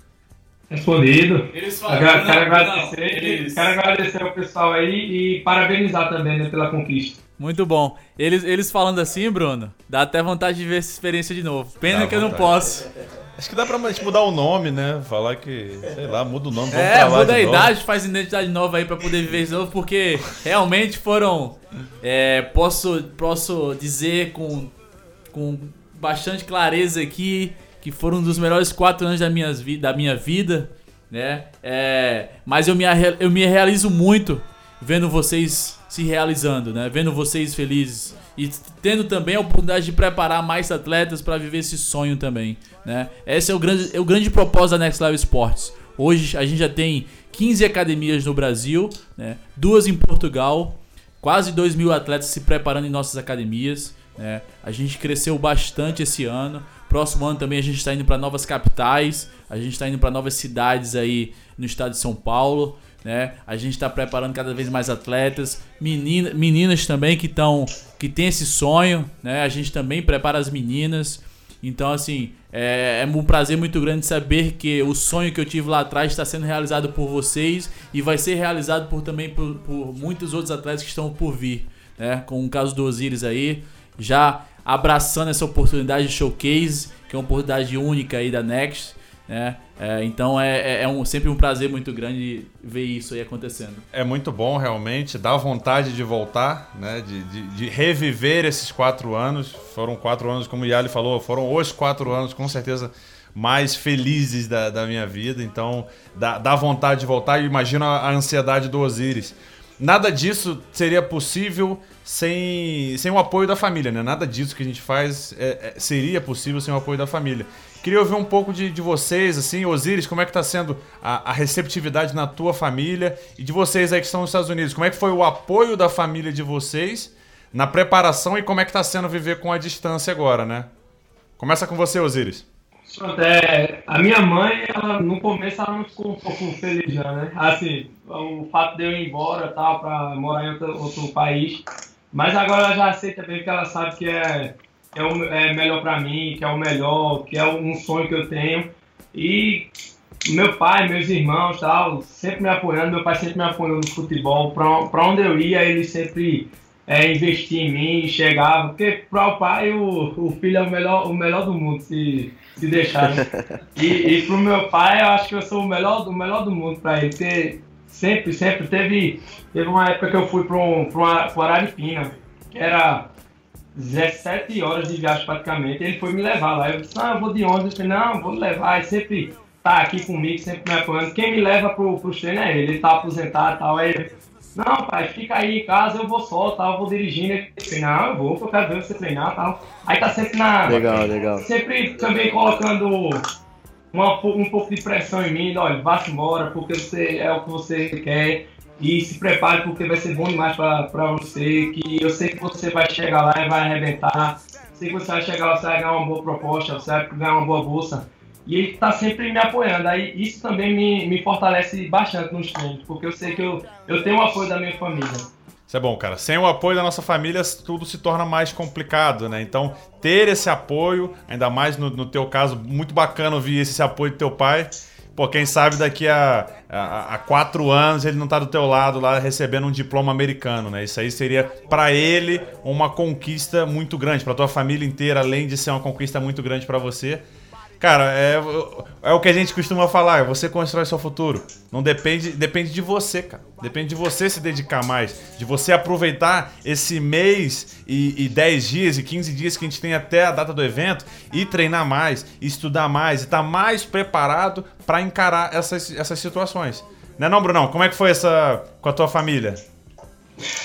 Respondido. Eles Quero, quero agradecer, eles- quero agradecer ao pessoal aí e parabenizar também né, pela conquista. Muito bom. Eles, eles falando assim, Bruno, dá até vontade de ver essa experiência de novo. Pena Dá que eu não vontade. posso. Acho que dá pra mudar o nome, né? Falar que, sei lá, muda o nome. vamos É, muda a novo. idade, faz identidade nova aí pra poder viver de novo, porque realmente foram. é, posso, posso dizer com, com bastante clareza aqui que foram um dos melhores quatro anos da minha, da minha vida, né? É, mas eu me, eu me realizo muito vendo vocês se realizando, né? Vendo vocês felizes. E tendo também a oportunidade de preparar mais atletas para viver esse sonho também, né? Esse é o grande, é o grande propósito da Next Level Sports. Hoje a gente já tem 15 academias no Brasil, né? duas em Portugal, quase 2 mil atletas se preparando em nossas academias. Né? A gente cresceu bastante esse ano. Próximo ano também a gente está indo para novas capitais, a gente está indo para novas cidades aí no estado de São Paulo. Né? A gente está preparando cada vez mais atletas, menina, meninas também que estão que tem esse sonho, né? A gente também prepara as meninas. Então, assim, é, é um prazer muito grande saber que o sonho que eu tive lá atrás está sendo realizado por vocês e vai ser realizado por também por, por muitos outros atletas que estão por vir, né? Com o caso do Osiris aí, já abraçando essa oportunidade de showcase, que é uma oportunidade única aí da Next, né? É, então é, é- é um, sempre um prazer muito grande ver isso aí acontecendo. É muito bom, realmente. Dá vontade de voltar, né? De, de, de reviver esses quatro anos. Foram quatro anos, como o Yali falou, foram os quatro anos, com certeza, mais felizes da, da minha vida. Então, dá, dá vontade de voltar. E imagina a ansiedade do Osiris. Nada disso seria possível sem, sem o apoio da família, né? Nada disso que a gente faz é- é- seria possível sem o apoio da família. Queria ouvir um pouco de, de vocês, assim, Osiris, como é que tá sendo a, a receptividade na tua família e de vocês aí que estão nos Estados Unidos? Como é que foi o apoio da família de vocês na preparação e como é que tá sendo viver com a distância agora, né? Começa com você, Osiris. É, a minha mãe, ela, no começo, ela não ficou um pouco feliz já, né? Assim, o fato de eu ir embora tal, pra morar em outro, outro país. Mas agora ela já aceita bem, porque ela sabe que é, é, o, é melhor pra mim, que é o melhor, que é um sonho que eu tenho. E meu pai, meus irmãos tal, sempre me apoiando, meu pai sempre me apoiou no futebol. Pra onde eu ia, ele sempre é, investia em mim, chegava. Porque para o pai, o, o filho é o melhor, o melhor do mundo, se, se deixar. né? E, e pro meu pai, eu acho que eu sou o melhor, o melhor do mundo para ele. Porque sempre, sempre teve, teve uma época que eu fui para um, pra uma, pra Araripina, que era 17 horas de viagem praticamente. Ele foi me levar lá. Eu disse, não, eu vou de ônibus. Eu falei, não, vou levar. Ele sempre tá aqui comigo, sempre me apoiando. Quem me leva pro, pro treino é ele. Ele tá aposentado e tal. Aí não, pai, fica aí em casa, eu vou só, tal, eu vou dirigindo. Ele disse, não, eu vou, porque eu quero ver você treinar e tal. Aí tá sempre na. Legal, legal. Sempre também colocando uma, um pouco de pressão em mim, olha, vá-se embora, porque você é o que você quer. E se prepare porque vai ser bom demais pra, pra você. Que eu sei que você vai chegar lá e vai arrebentar. Sei que você vai chegar lá, você vai ganhar uma boa proposta, você vai ganhar uma boa bolsa. E ele tá sempre me apoiando. Aí isso também me, me fortalece bastante nos treinos, porque eu sei que eu, eu tenho o apoio da minha família. Isso é bom, cara. Sem o apoio da nossa família, tudo se torna mais complicado, né? Então, ter esse apoio, ainda mais no, no teu caso, muito bacana ouvir esse apoio do teu pai. Pô, quem sabe daqui a, a, a quatro anos ele não tá do teu lado lá recebendo um diploma americano, né? Isso aí seria para ele uma conquista muito grande, para tua família inteira, além de ser uma conquista muito grande para você. Cara, é, é o que a gente costuma falar, você constrói seu futuro. Não depende, depende de você, cara. Depende de você se dedicar mais, de você aproveitar esse mês e, e 10 dias e 15 dias que a gente tem até a data do evento e treinar mais, e estudar mais, e estar mais preparado para encarar essas, essas situações. Né não, Brunão? Como é que foi essa com a tua família?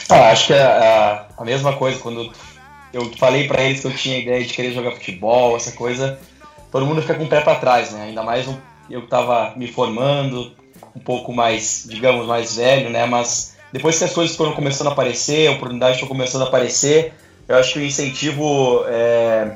Ah, acho que é a, a mesma coisa quando eu falei para eles que eu tinha ideia de querer jogar futebol, essa coisa, todo mundo fica com o pé para trás, né? Ainda mais um, eu tava me formando, um pouco mais, digamos, mais velho, né? Mas depois que as coisas foram começando a aparecer, a oportunidade foi começando a aparecer, eu acho que o incentivo é,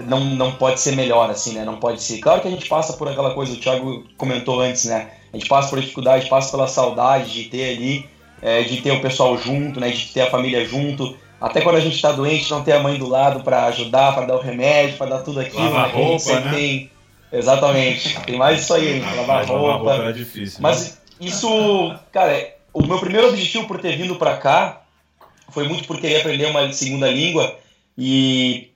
não, não pode ser melhor, assim, né? Não pode ser. Claro que a gente passa por aquela coisa, o Thiago comentou antes, né? A gente passa por dificuldade, passa pela saudade de ter ali, é, de ter o pessoal junto, né? De ter a família junto. Até quando a gente está doente, não ter a mãe do lado para ajudar, para dar o remédio, para dar tudo aquilo. Lavar né? Roupa, né? tem. Exatamente. Tem mais isso aí, lavar Mas roupa. lavar roupa era difícil. né? Mas isso, cara, o meu primeiro objetivo por ter vindo pra cá foi muito por querer aprender uma segunda língua e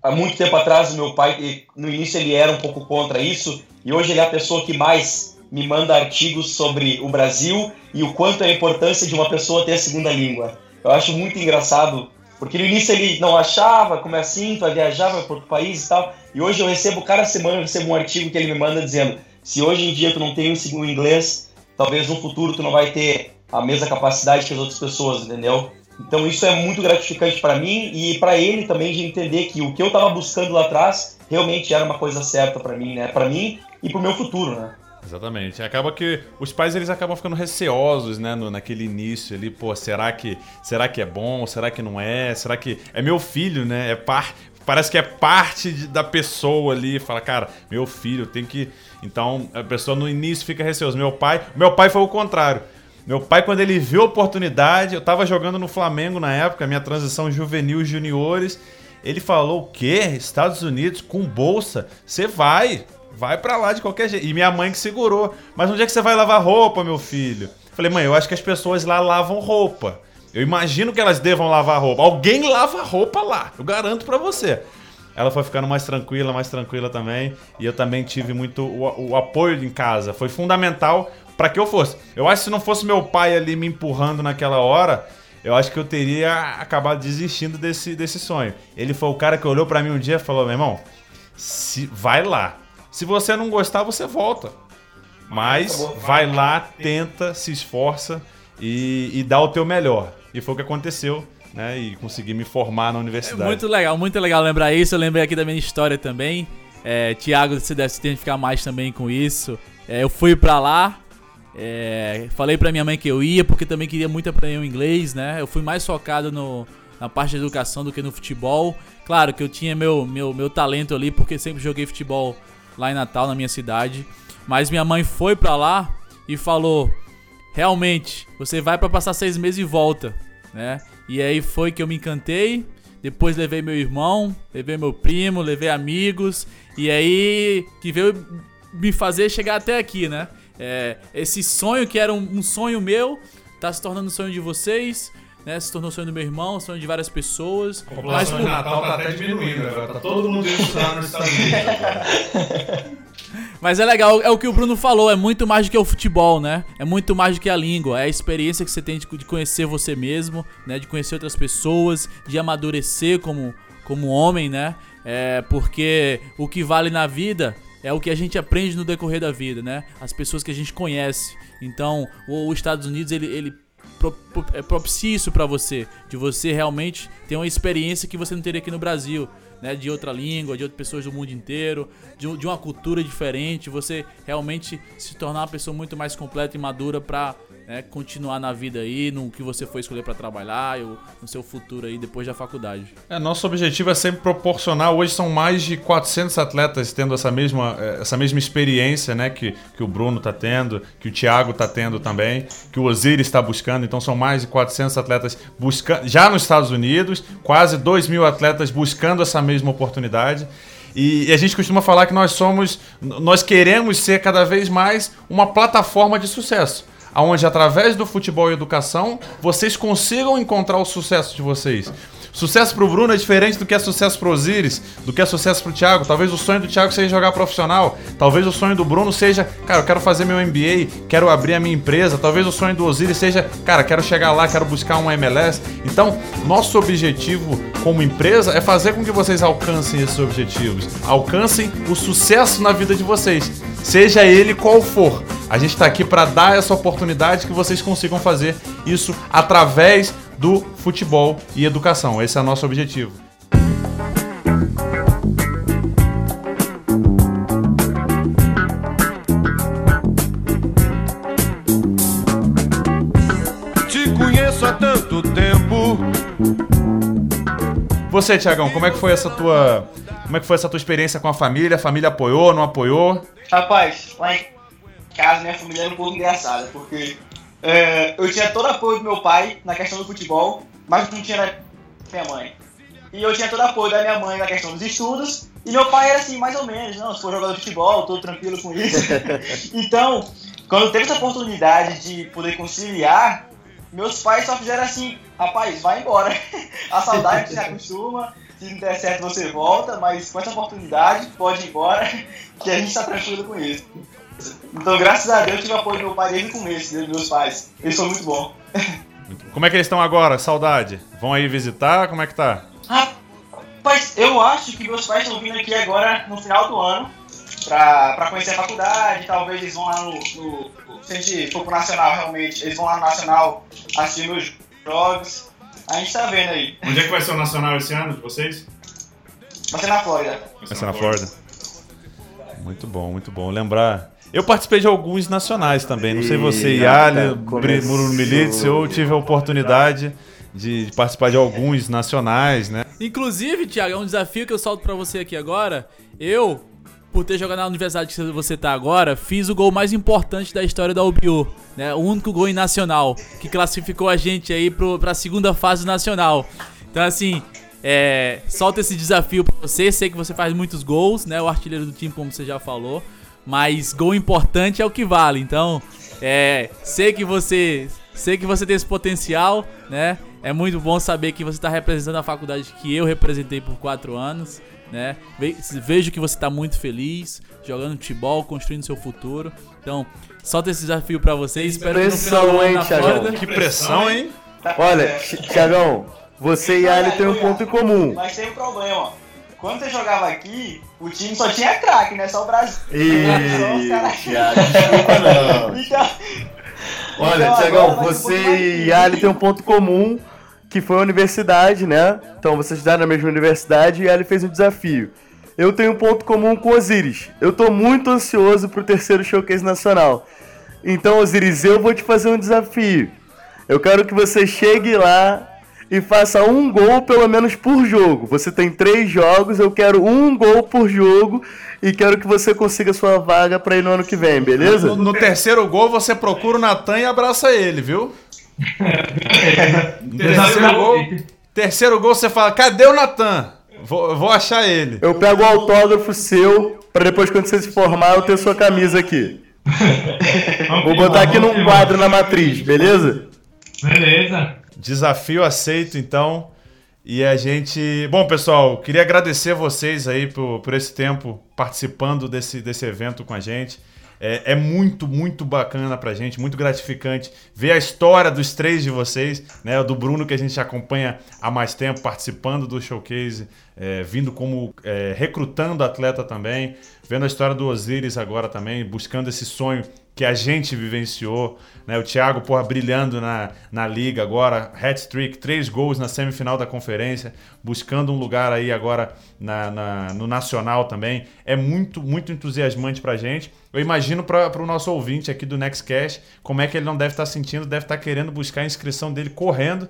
há muito tempo atrás o meu pai, no início ele era um pouco contra isso e hoje ele é a pessoa que mais me manda artigos sobre o Brasil e o quanto é a importância de uma pessoa ter a segunda língua. Eu acho muito engraçado, porque no início ele não achava, como é assim, tu viajar para outro país e tal, e hoje eu recebo, cada semana eu recebo um artigo que ele me manda dizendo se hoje em dia tu não tem um segundo inglês, talvez no futuro tu não vai ter a mesma capacidade que as outras pessoas, entendeu? Então isso é muito gratificante para mim e para ele também de entender que o que eu tava buscando lá atrás realmente era uma coisa certa para mim, né? Para mim e pro meu futuro, né? Exatamente. Acaba que os pais eles acabam ficando receosos, né, no, naquele início ali, pô, será que será que é bom? Será que não é? Será que é meu filho, né? É par parece que é parte de- da pessoa ali, fala, cara, meu filho, tem que então a pessoa no início fica receosa. Meu pai, meu pai foi o contrário. Meu pai, quando ele viu a oportunidade, eu tava jogando no Flamengo na época, minha transição juvenil juniores. Ele falou: o quê? Estados Unidos com bolsa? Você vai, vai pra lá de qualquer jeito. E minha mãe que segurou. Mas onde é que você vai lavar roupa, meu filho? Falei, mãe, eu acho que as pessoas lá lavam roupa. Eu imagino que elas devam lavar roupa. Alguém lava roupa lá, eu garanto pra você. Ela foi ficando mais tranquila, mais tranquila também. E eu também tive muito o, o apoio em casa. Foi fundamental para que eu fosse. Eu acho que se não fosse meu pai ali me empurrando naquela hora, eu acho que eu teria acabado desistindo desse, desse sonho. Ele foi o cara que olhou para mim um dia e falou: meu irmão, se, vai lá. Se você não gostar, você volta. Mas vai lá, tenta, se esforça e, e dá o teu melhor. E foi o que aconteceu, né? E consegui me formar na É universidade. muito legal, muito legal lembrar isso. Eu lembrei aqui da minha história também. É, Tiago, você deve se identificar mais também com isso. É, eu fui pra lá, é, falei pra minha mãe que eu ia, porque também queria muito aprender o inglês, né? Eu fui mais focado no, na parte de educação do que no futebol. Claro que eu tinha meu, meu, meu talento ali, porque sempre joguei futebol lá em Natal, na minha cidade. Mas minha mãe foi pra lá e falou: realmente, você vai pra passar seis meses e volta, né? E aí foi que eu me encantei. Depois levei meu irmão, levei meu primo, levei amigos. E aí que veio me fazer chegar até aqui, né? É, esse sonho que era um, um sonho meu, tá se tornando um sonho de vocês, né? Se tornou sonho do meu irmão, sonho de várias pessoas. A Mas população por, de Natal tá até diminuindo agora. Tá todo mundo indo nos Estados Unidos. Mas é legal, é o que o Bruno falou, é muito mais do que o futebol, né? É muito mais do que a língua, é a experiência que você tem de, conhecer você mesmo, né? De conhecer outras pessoas, de amadurecer como, como homem, né? É, porque o que vale na vida é o que a gente aprende no decorrer da vida, né? As pessoas que a gente conhece. Então, o- os Estados Unidos, ele, ele é propicia isso pra você, de você realmente ter uma experiência que você não teria aqui no Brasil, né? De outra língua, de outras pessoas do mundo inteiro, de, de uma cultura diferente, você realmente se tornar uma pessoa muito mais completa e madura pra né, continuar na vida aí, no que você foi escolher pra trabalhar, ou no seu futuro aí depois da faculdade. É, nosso objetivo é sempre proporcionar. Hoje são mais de 400 atletas tendo essa mesma, eh, essa mesma experiência, né? Que, que o Bruno tá tendo, que o Thiago tá tendo também, que o Osiris está buscando. Então são mais de 400 atletas buscando, já nos Estados Unidos, quase 2 mil atletas buscando essa mesma oportunidade. E a gente costuma falar que nós somos, nós queremos ser cada vez mais uma plataforma de sucesso onde através do futebol e educação vocês consigam encontrar o sucesso de vocês. Sucesso pro Bruno é diferente do que é sucesso pro Osiris, do que é sucesso pro Thiago. Talvez o sonho do Thiago seja jogar profissional. Talvez o sonho do Bruno seja, cara, eu quero fazer meu MBA, quero abrir a minha empresa. Talvez o sonho do Osiris seja, cara, quero chegar lá, quero buscar um MLS. Então, nosso objetivo como empresa é fazer com que vocês alcancem esses objetivos. Alcancem o sucesso na vida de vocês, seja ele qual for. A gente está aqui para dar essa oportunidade que vocês consigam fazer isso através do futebol e educação. Esse é o nosso objetivo. Te conheço há tanto tempo. Você, Tiagão, como é que foi essa tua, como é que foi essa tua experiência com a família? A família apoiou, não apoiou? Rapaz, lá em casa minha família era um pouco engraçada, porque é, eu tinha todo apoio do meu pai na questão do futebol, mas não tinha da minha mãe. E eu tinha todo apoio da minha mãe na questão dos estudos, e meu pai era assim, mais ou menos, não, se for jogador de futebol, tô tranquilo com isso. então, quando teve essa oportunidade de poder conciliar, meus pais só fizeram assim, rapaz, vai embora. A saudade se acostuma, se não der certo você volta, mas com essa oportunidade, pode ir embora, que a gente tá tranquilo com isso. Então, graças a Deus, eu tive apoio do meu pai desde o começo, dos meus pais. Eles são muito bons. Como é que eles estão agora? Saudade? Vão aí visitar? Como é que tá? Rapaz, eu acho que meus pais estão vindo aqui agora no final do ano pra, pra conhecer a faculdade. Talvez eles vão lá no, no- Se a gente for pro Nacional, realmente, eles vão lá no Nacional assistir meus jogos. A gente tá vendo aí. Onde é que vai ser o Nacional esse ano de vocês? Vai ser na Flórida. Vai ser na Flórida. Muito bom, muito bom. Lembrar. Eu participei de alguns nacionais também. Não sei você, Yali. Bruno Militz. Eu tive a oportunidade de participar de alguns nacionais, né? Inclusive, Thiago, é um desafio que eu solto pra você aqui agora. Eu, por ter jogado na universidade que você tá agora, fiz o gol mais importante da história da UBU, né? O único gol em nacional, que classificou a gente aí pro, pra segunda fase nacional. Então, assim, é, solta esse desafio pra você. Sei que você faz muitos gols, né? O artilheiro do time, como você já falou. Mas gol importante é o que vale. Então, é, sei que você, sei que você tem esse potencial, né? É muito bom saber que você está representando a faculdade que eu representei por quatro anos, né? Ve- Vejo que você está muito feliz, jogando futebol, construindo seu futuro. Então, solta esse desafio pra você. Espero que no final do Pressão, ano hein, Thiagão? Que pressão, hein? Olha, Tiagão, você e Ali tem um ponto em comum. Mas tem um problema. Quando você jogava aqui, o time só tinha craque, né? Só o Brasil. Ih, Só os caras- Thiago, desculpa não. Então, Olha, Então, Tiagão, você e. Ali tem um ponto comum, que foi a universidade, né? Então vocês estudaram na mesma universidade e Ali fez um desafio. Eu tenho um ponto comum com o Osiris. Eu tô muito ansioso pro terceiro showcase nacional. Então, Osiris, eu vou te fazer um desafio. Eu quero que você chegue lá e faça um gol pelo menos por jogo. Você tem três jogos, eu quero um gol por jogo e quero que você consiga sua vaga pra ir no ano que vem, beleza? No, no terceiro gol, você procura o Natan e abraça ele, viu? No terceiro gol, terceiro gol, você fala: cadê o Natan? Vou, vou achar ele. Eu pego o autógrafo seu pra depois quando você se formar eu ter sua camisa aqui. Vou botar aqui num quadro na matriz, beleza? Beleza. Desafio aceito, então. E a gente. Bom, pessoal, queria agradecer vocês aí por, por esse tempo participando desse, desse evento com a gente. É, é muito, muito bacana pra gente, muito gratificante ver a história dos três de vocês, né? Do Bruno, que a gente acompanha há mais tempo, participando do showcase, é, vindo como. é, recrutando atleta também, vendo a história do Osiris agora também, buscando esse sonho que a gente vivenciou, né? O Thiago, porra, brilhando na, na liga agora, hat-trick, três gols na semifinal da conferência, buscando um lugar aí agora na, na- no Nacional também. É muito, muito entusiasmante pra gente. Eu imagino para o nosso ouvinte aqui do Nextcast, como é que ele não deve estar sentindo, deve estar querendo buscar a inscrição dele correndo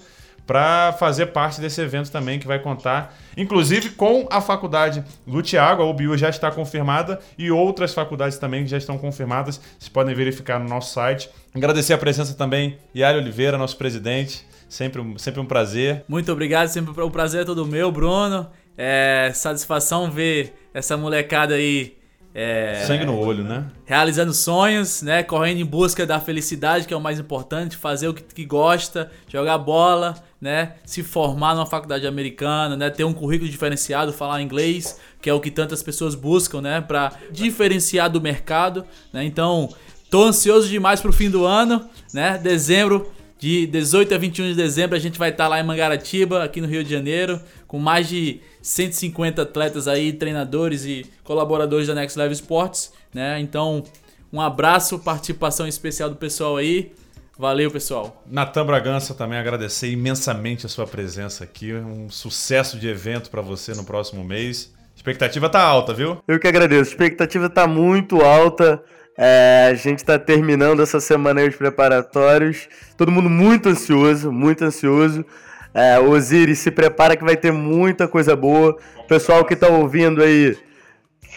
para fazer parte desse evento também que vai contar, inclusive com a faculdade do Tiago, a UBU já está confirmada e outras faculdades também que já estão confirmadas, vocês podem verificar no nosso site. Agradecer a presença também, Yari Oliveira, nosso presidente, sempre, um- sempre um prazer. Muito obrigado, sempre o prazer é todo meu, Bruno. É satisfação ver essa molecada aí é, Sangue no olho, né? realizando sonhos, né? Correndo em busca da felicidade, que é o mais importante, fazer o que, que gosta, jogar bola, né? Se formar numa faculdade americana, né? Ter um currículo diferenciado, falar inglês, que é o que tantas pessoas buscam, né? Pra diferenciar do mercado, né? Então, tô ansioso demais pro fim do ano, né? Dezembro, de 18 a 21 de dezembro, a gente vai estar lá em Mangaratiba, aqui no Rio de Janeiro, com mais de 150 atletas aí, treinadores e colaboradores da Next Level Sports, né? Então, um abraço, participação especial do pessoal aí. Valeu, pessoal. Natan Bragança também agradecer imensamente a sua presença aqui. Um sucesso de evento para você no próximo mês. A expectativa tá alta, viu? Eu que agradeço. A expectativa tá muito alta. É, a gente está terminando essa semana aí os preparatórios. Todo mundo muito ansioso, muito ansioso. É, Osiris, se prepara que vai ter muita coisa boa. Pessoal que está ouvindo aí,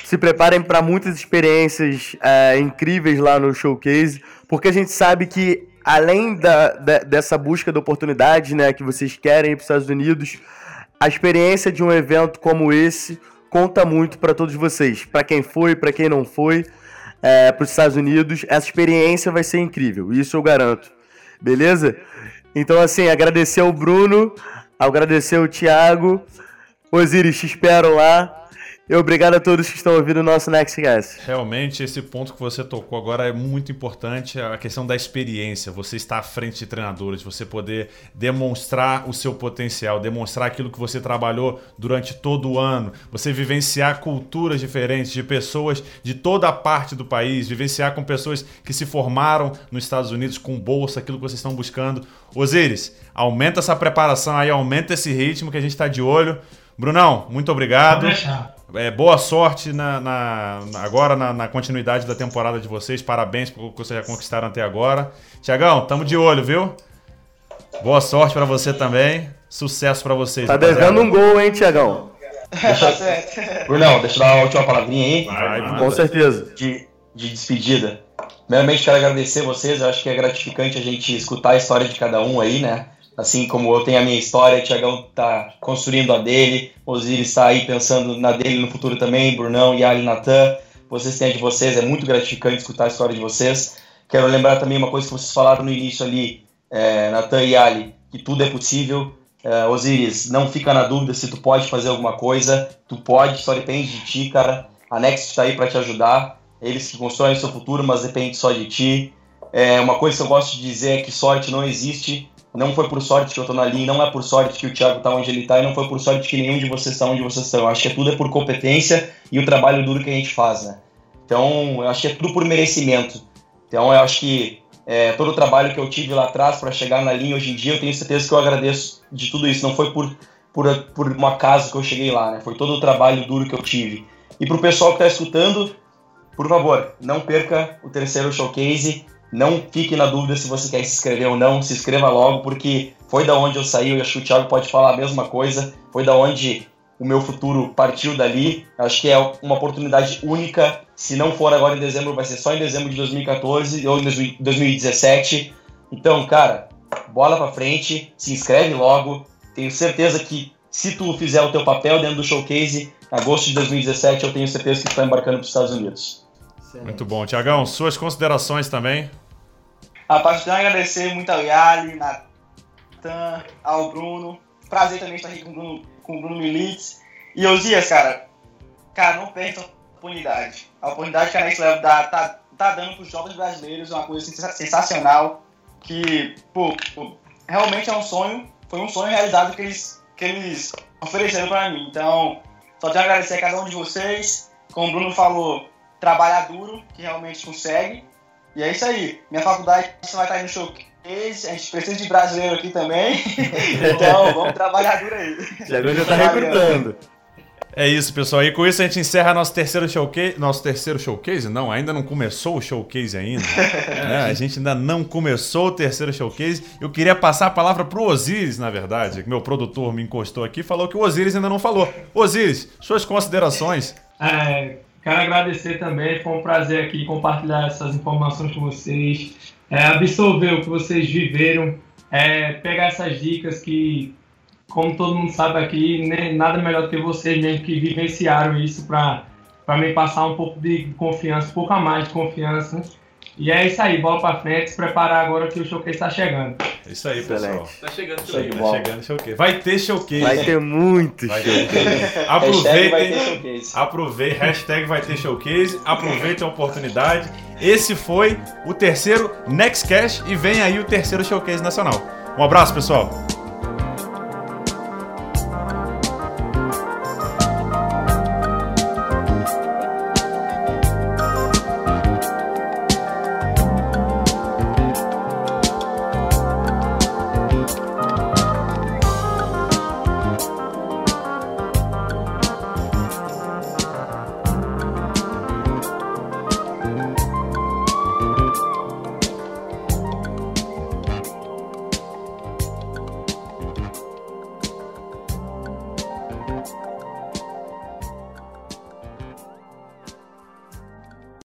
se preparem para muitas experiências é, incríveis lá no showcase, porque a gente sabe que além da, da, dessa busca de oportunidades né, que vocês querem para os Estados Unidos, a experiência de um evento como esse conta muito para todos vocês. Para quem foi, para quem não foi, é, para os Estados Unidos, essa experiência vai ser incrível, isso eu garanto. Beleza? Então, assim, agradecer ao Bruno, agradecer ao Thiago. Osiris, te espero lá. E obrigado a todos que estão ouvindo o nosso Nextcast. Realmente, esse ponto que você tocou agora é muito importante, a questão da experiência. Você estar à frente de treinadores, você poder demonstrar o seu potencial, demonstrar aquilo que você trabalhou durante todo o ano, você vivenciar culturas diferentes de pessoas de toda a parte do país, vivenciar com pessoas que se formaram nos Estados Unidos com bolsa, aquilo que vocês estão buscando. Osiris, aumenta essa preparação aí, aumenta esse ritmo que a gente está de olho. Brunão, muito obrigado. Pode deixar. É, boa sorte na, na- agora na, na continuidade da temporada de vocês. Parabéns pelo que vocês já conquistaram até agora. Tiagão, tamo de olho, viu? Boa sorte pra você também. Sucesso pra vocês. Tá rapaziada. devendo um gol, hein, Tiagão? Brunão, deixa eu dar uma última palavrinha aí. Vai, manda. Com certeza. de, de despedida. Primeiramente, quero agradecer vocês. Eu acho que é gratificante a gente escutar a história de cada um aí, né? Assim como eu tenho a minha história, o Tiagão tá construindo a dele, Osiris está aí pensando na dele no futuro também, Brunão, Yali, Natan. Vocês têm a de vocês, é muito gratificante escutar a história de vocês. Quero lembrar também uma coisa que vocês falaram no início ali, é, Natan e Ali, que tudo é possível. É, Osiris, não fica na dúvida se tu pode fazer alguma coisa, tu pode, só depende de ti, cara. A Next está aí para te ajudar, eles que constroem o seu futuro, mas depende só de ti. É, uma coisa que eu gosto de dizer é que sorte não existe. Não foi por sorte que eu tô na linha, não é por sorte que o Thiago tá onde ele tá, e não foi por sorte que nenhum de vocês está onde vocês estão. Eu acho que é tudo é por competência e o trabalho duro que a gente faz, né? Então, eu acho que é tudo por merecimento. Então, eu acho que é, todo o trabalho que eu tive lá atrás para chegar na linha hoje em dia, eu tenho certeza que eu agradeço de tudo isso. Não foi por, por, por um acaso que eu cheguei lá, né? Foi todo o trabalho duro que eu tive. E pro pessoal que está escutando, por favor, não perca o terceiro showcase. Não fique na dúvida se você quer se inscrever ou não. Se inscreva logo, porque foi da onde eu saí. Eu acho que o Thiago pode falar a mesma coisa. Foi da onde o meu futuro partiu dali. Acho que é uma oportunidade única. Se não for agora em dezembro, vai ser só em dezembro de 2014 ou em 2017. Então, cara, bola pra frente, se inscreve logo. Tenho certeza que se tu fizer o teu papel dentro do showcase, agosto de 2017, eu tenho certeza que tu tá embarcando para os Estados Unidos. Muito bom. Tiagão, suas considerações também. Rapaz, a agradecer muito ao Yali, Natan, ao Bruno. Prazer também estar aqui com o Bruno, com o Bruno Militz. E Osias, cara, cara, não perca a oportunidade. A oportunidade que a Level dá, tá, tá dando para os jovens brasileiros é uma coisa sensa- sensacional. Que, pô, pô, realmente é um sonho. Foi um sonho realizado que eles, que eles ofereceram para mim. Então, só tenho a agradecer a cada um de vocês. Como o Bruno falou, trabalhar duro, que realmente consegue. E é isso aí. Minha faculdade vai estar aí no showcase. A gente precisa de brasileiro aqui também. então, vamos trabalhar duro aí. Tiagão já tá Valeu. recrutando. É isso, pessoal. E com isso a gente encerra nosso terceiro showcase. Nosso terceiro showcase? Não, ainda não começou o showcase ainda. né? A gente ainda não começou o terceiro showcase. Eu queria passar a palavra pro Osiris, na verdade, que meu produtor me encostou aqui e falou que o Osiris ainda não falou. Osiris, suas considerações. É, quero agradecer também, foi um prazer aqui compartilhar essas informações com vocês, é, absorver o que vocês viveram, é, pegar essas dicas que, como todo mundo sabe aqui, nem, nada melhor do que vocês mesmo que vivenciaram isso para me passar um pouco de confiança, um pouco a mais de confiança. E é isso aí, bola para frente, se preparar agora que o showcase está chegando. É isso aí, pessoal. Excelente. Tá chegando também. Tá chegando showcase. Vai ter showcase. Vai ter muito Vai show. ter. Hashtag vai ter Aproveitem. showcase. Aproveitem, hashtag vai ter showcase, aproveitem a oportunidade. Esse foi o terceiro Next Cash e vem aí o terceiro showcase nacional. Um abraço, pessoal.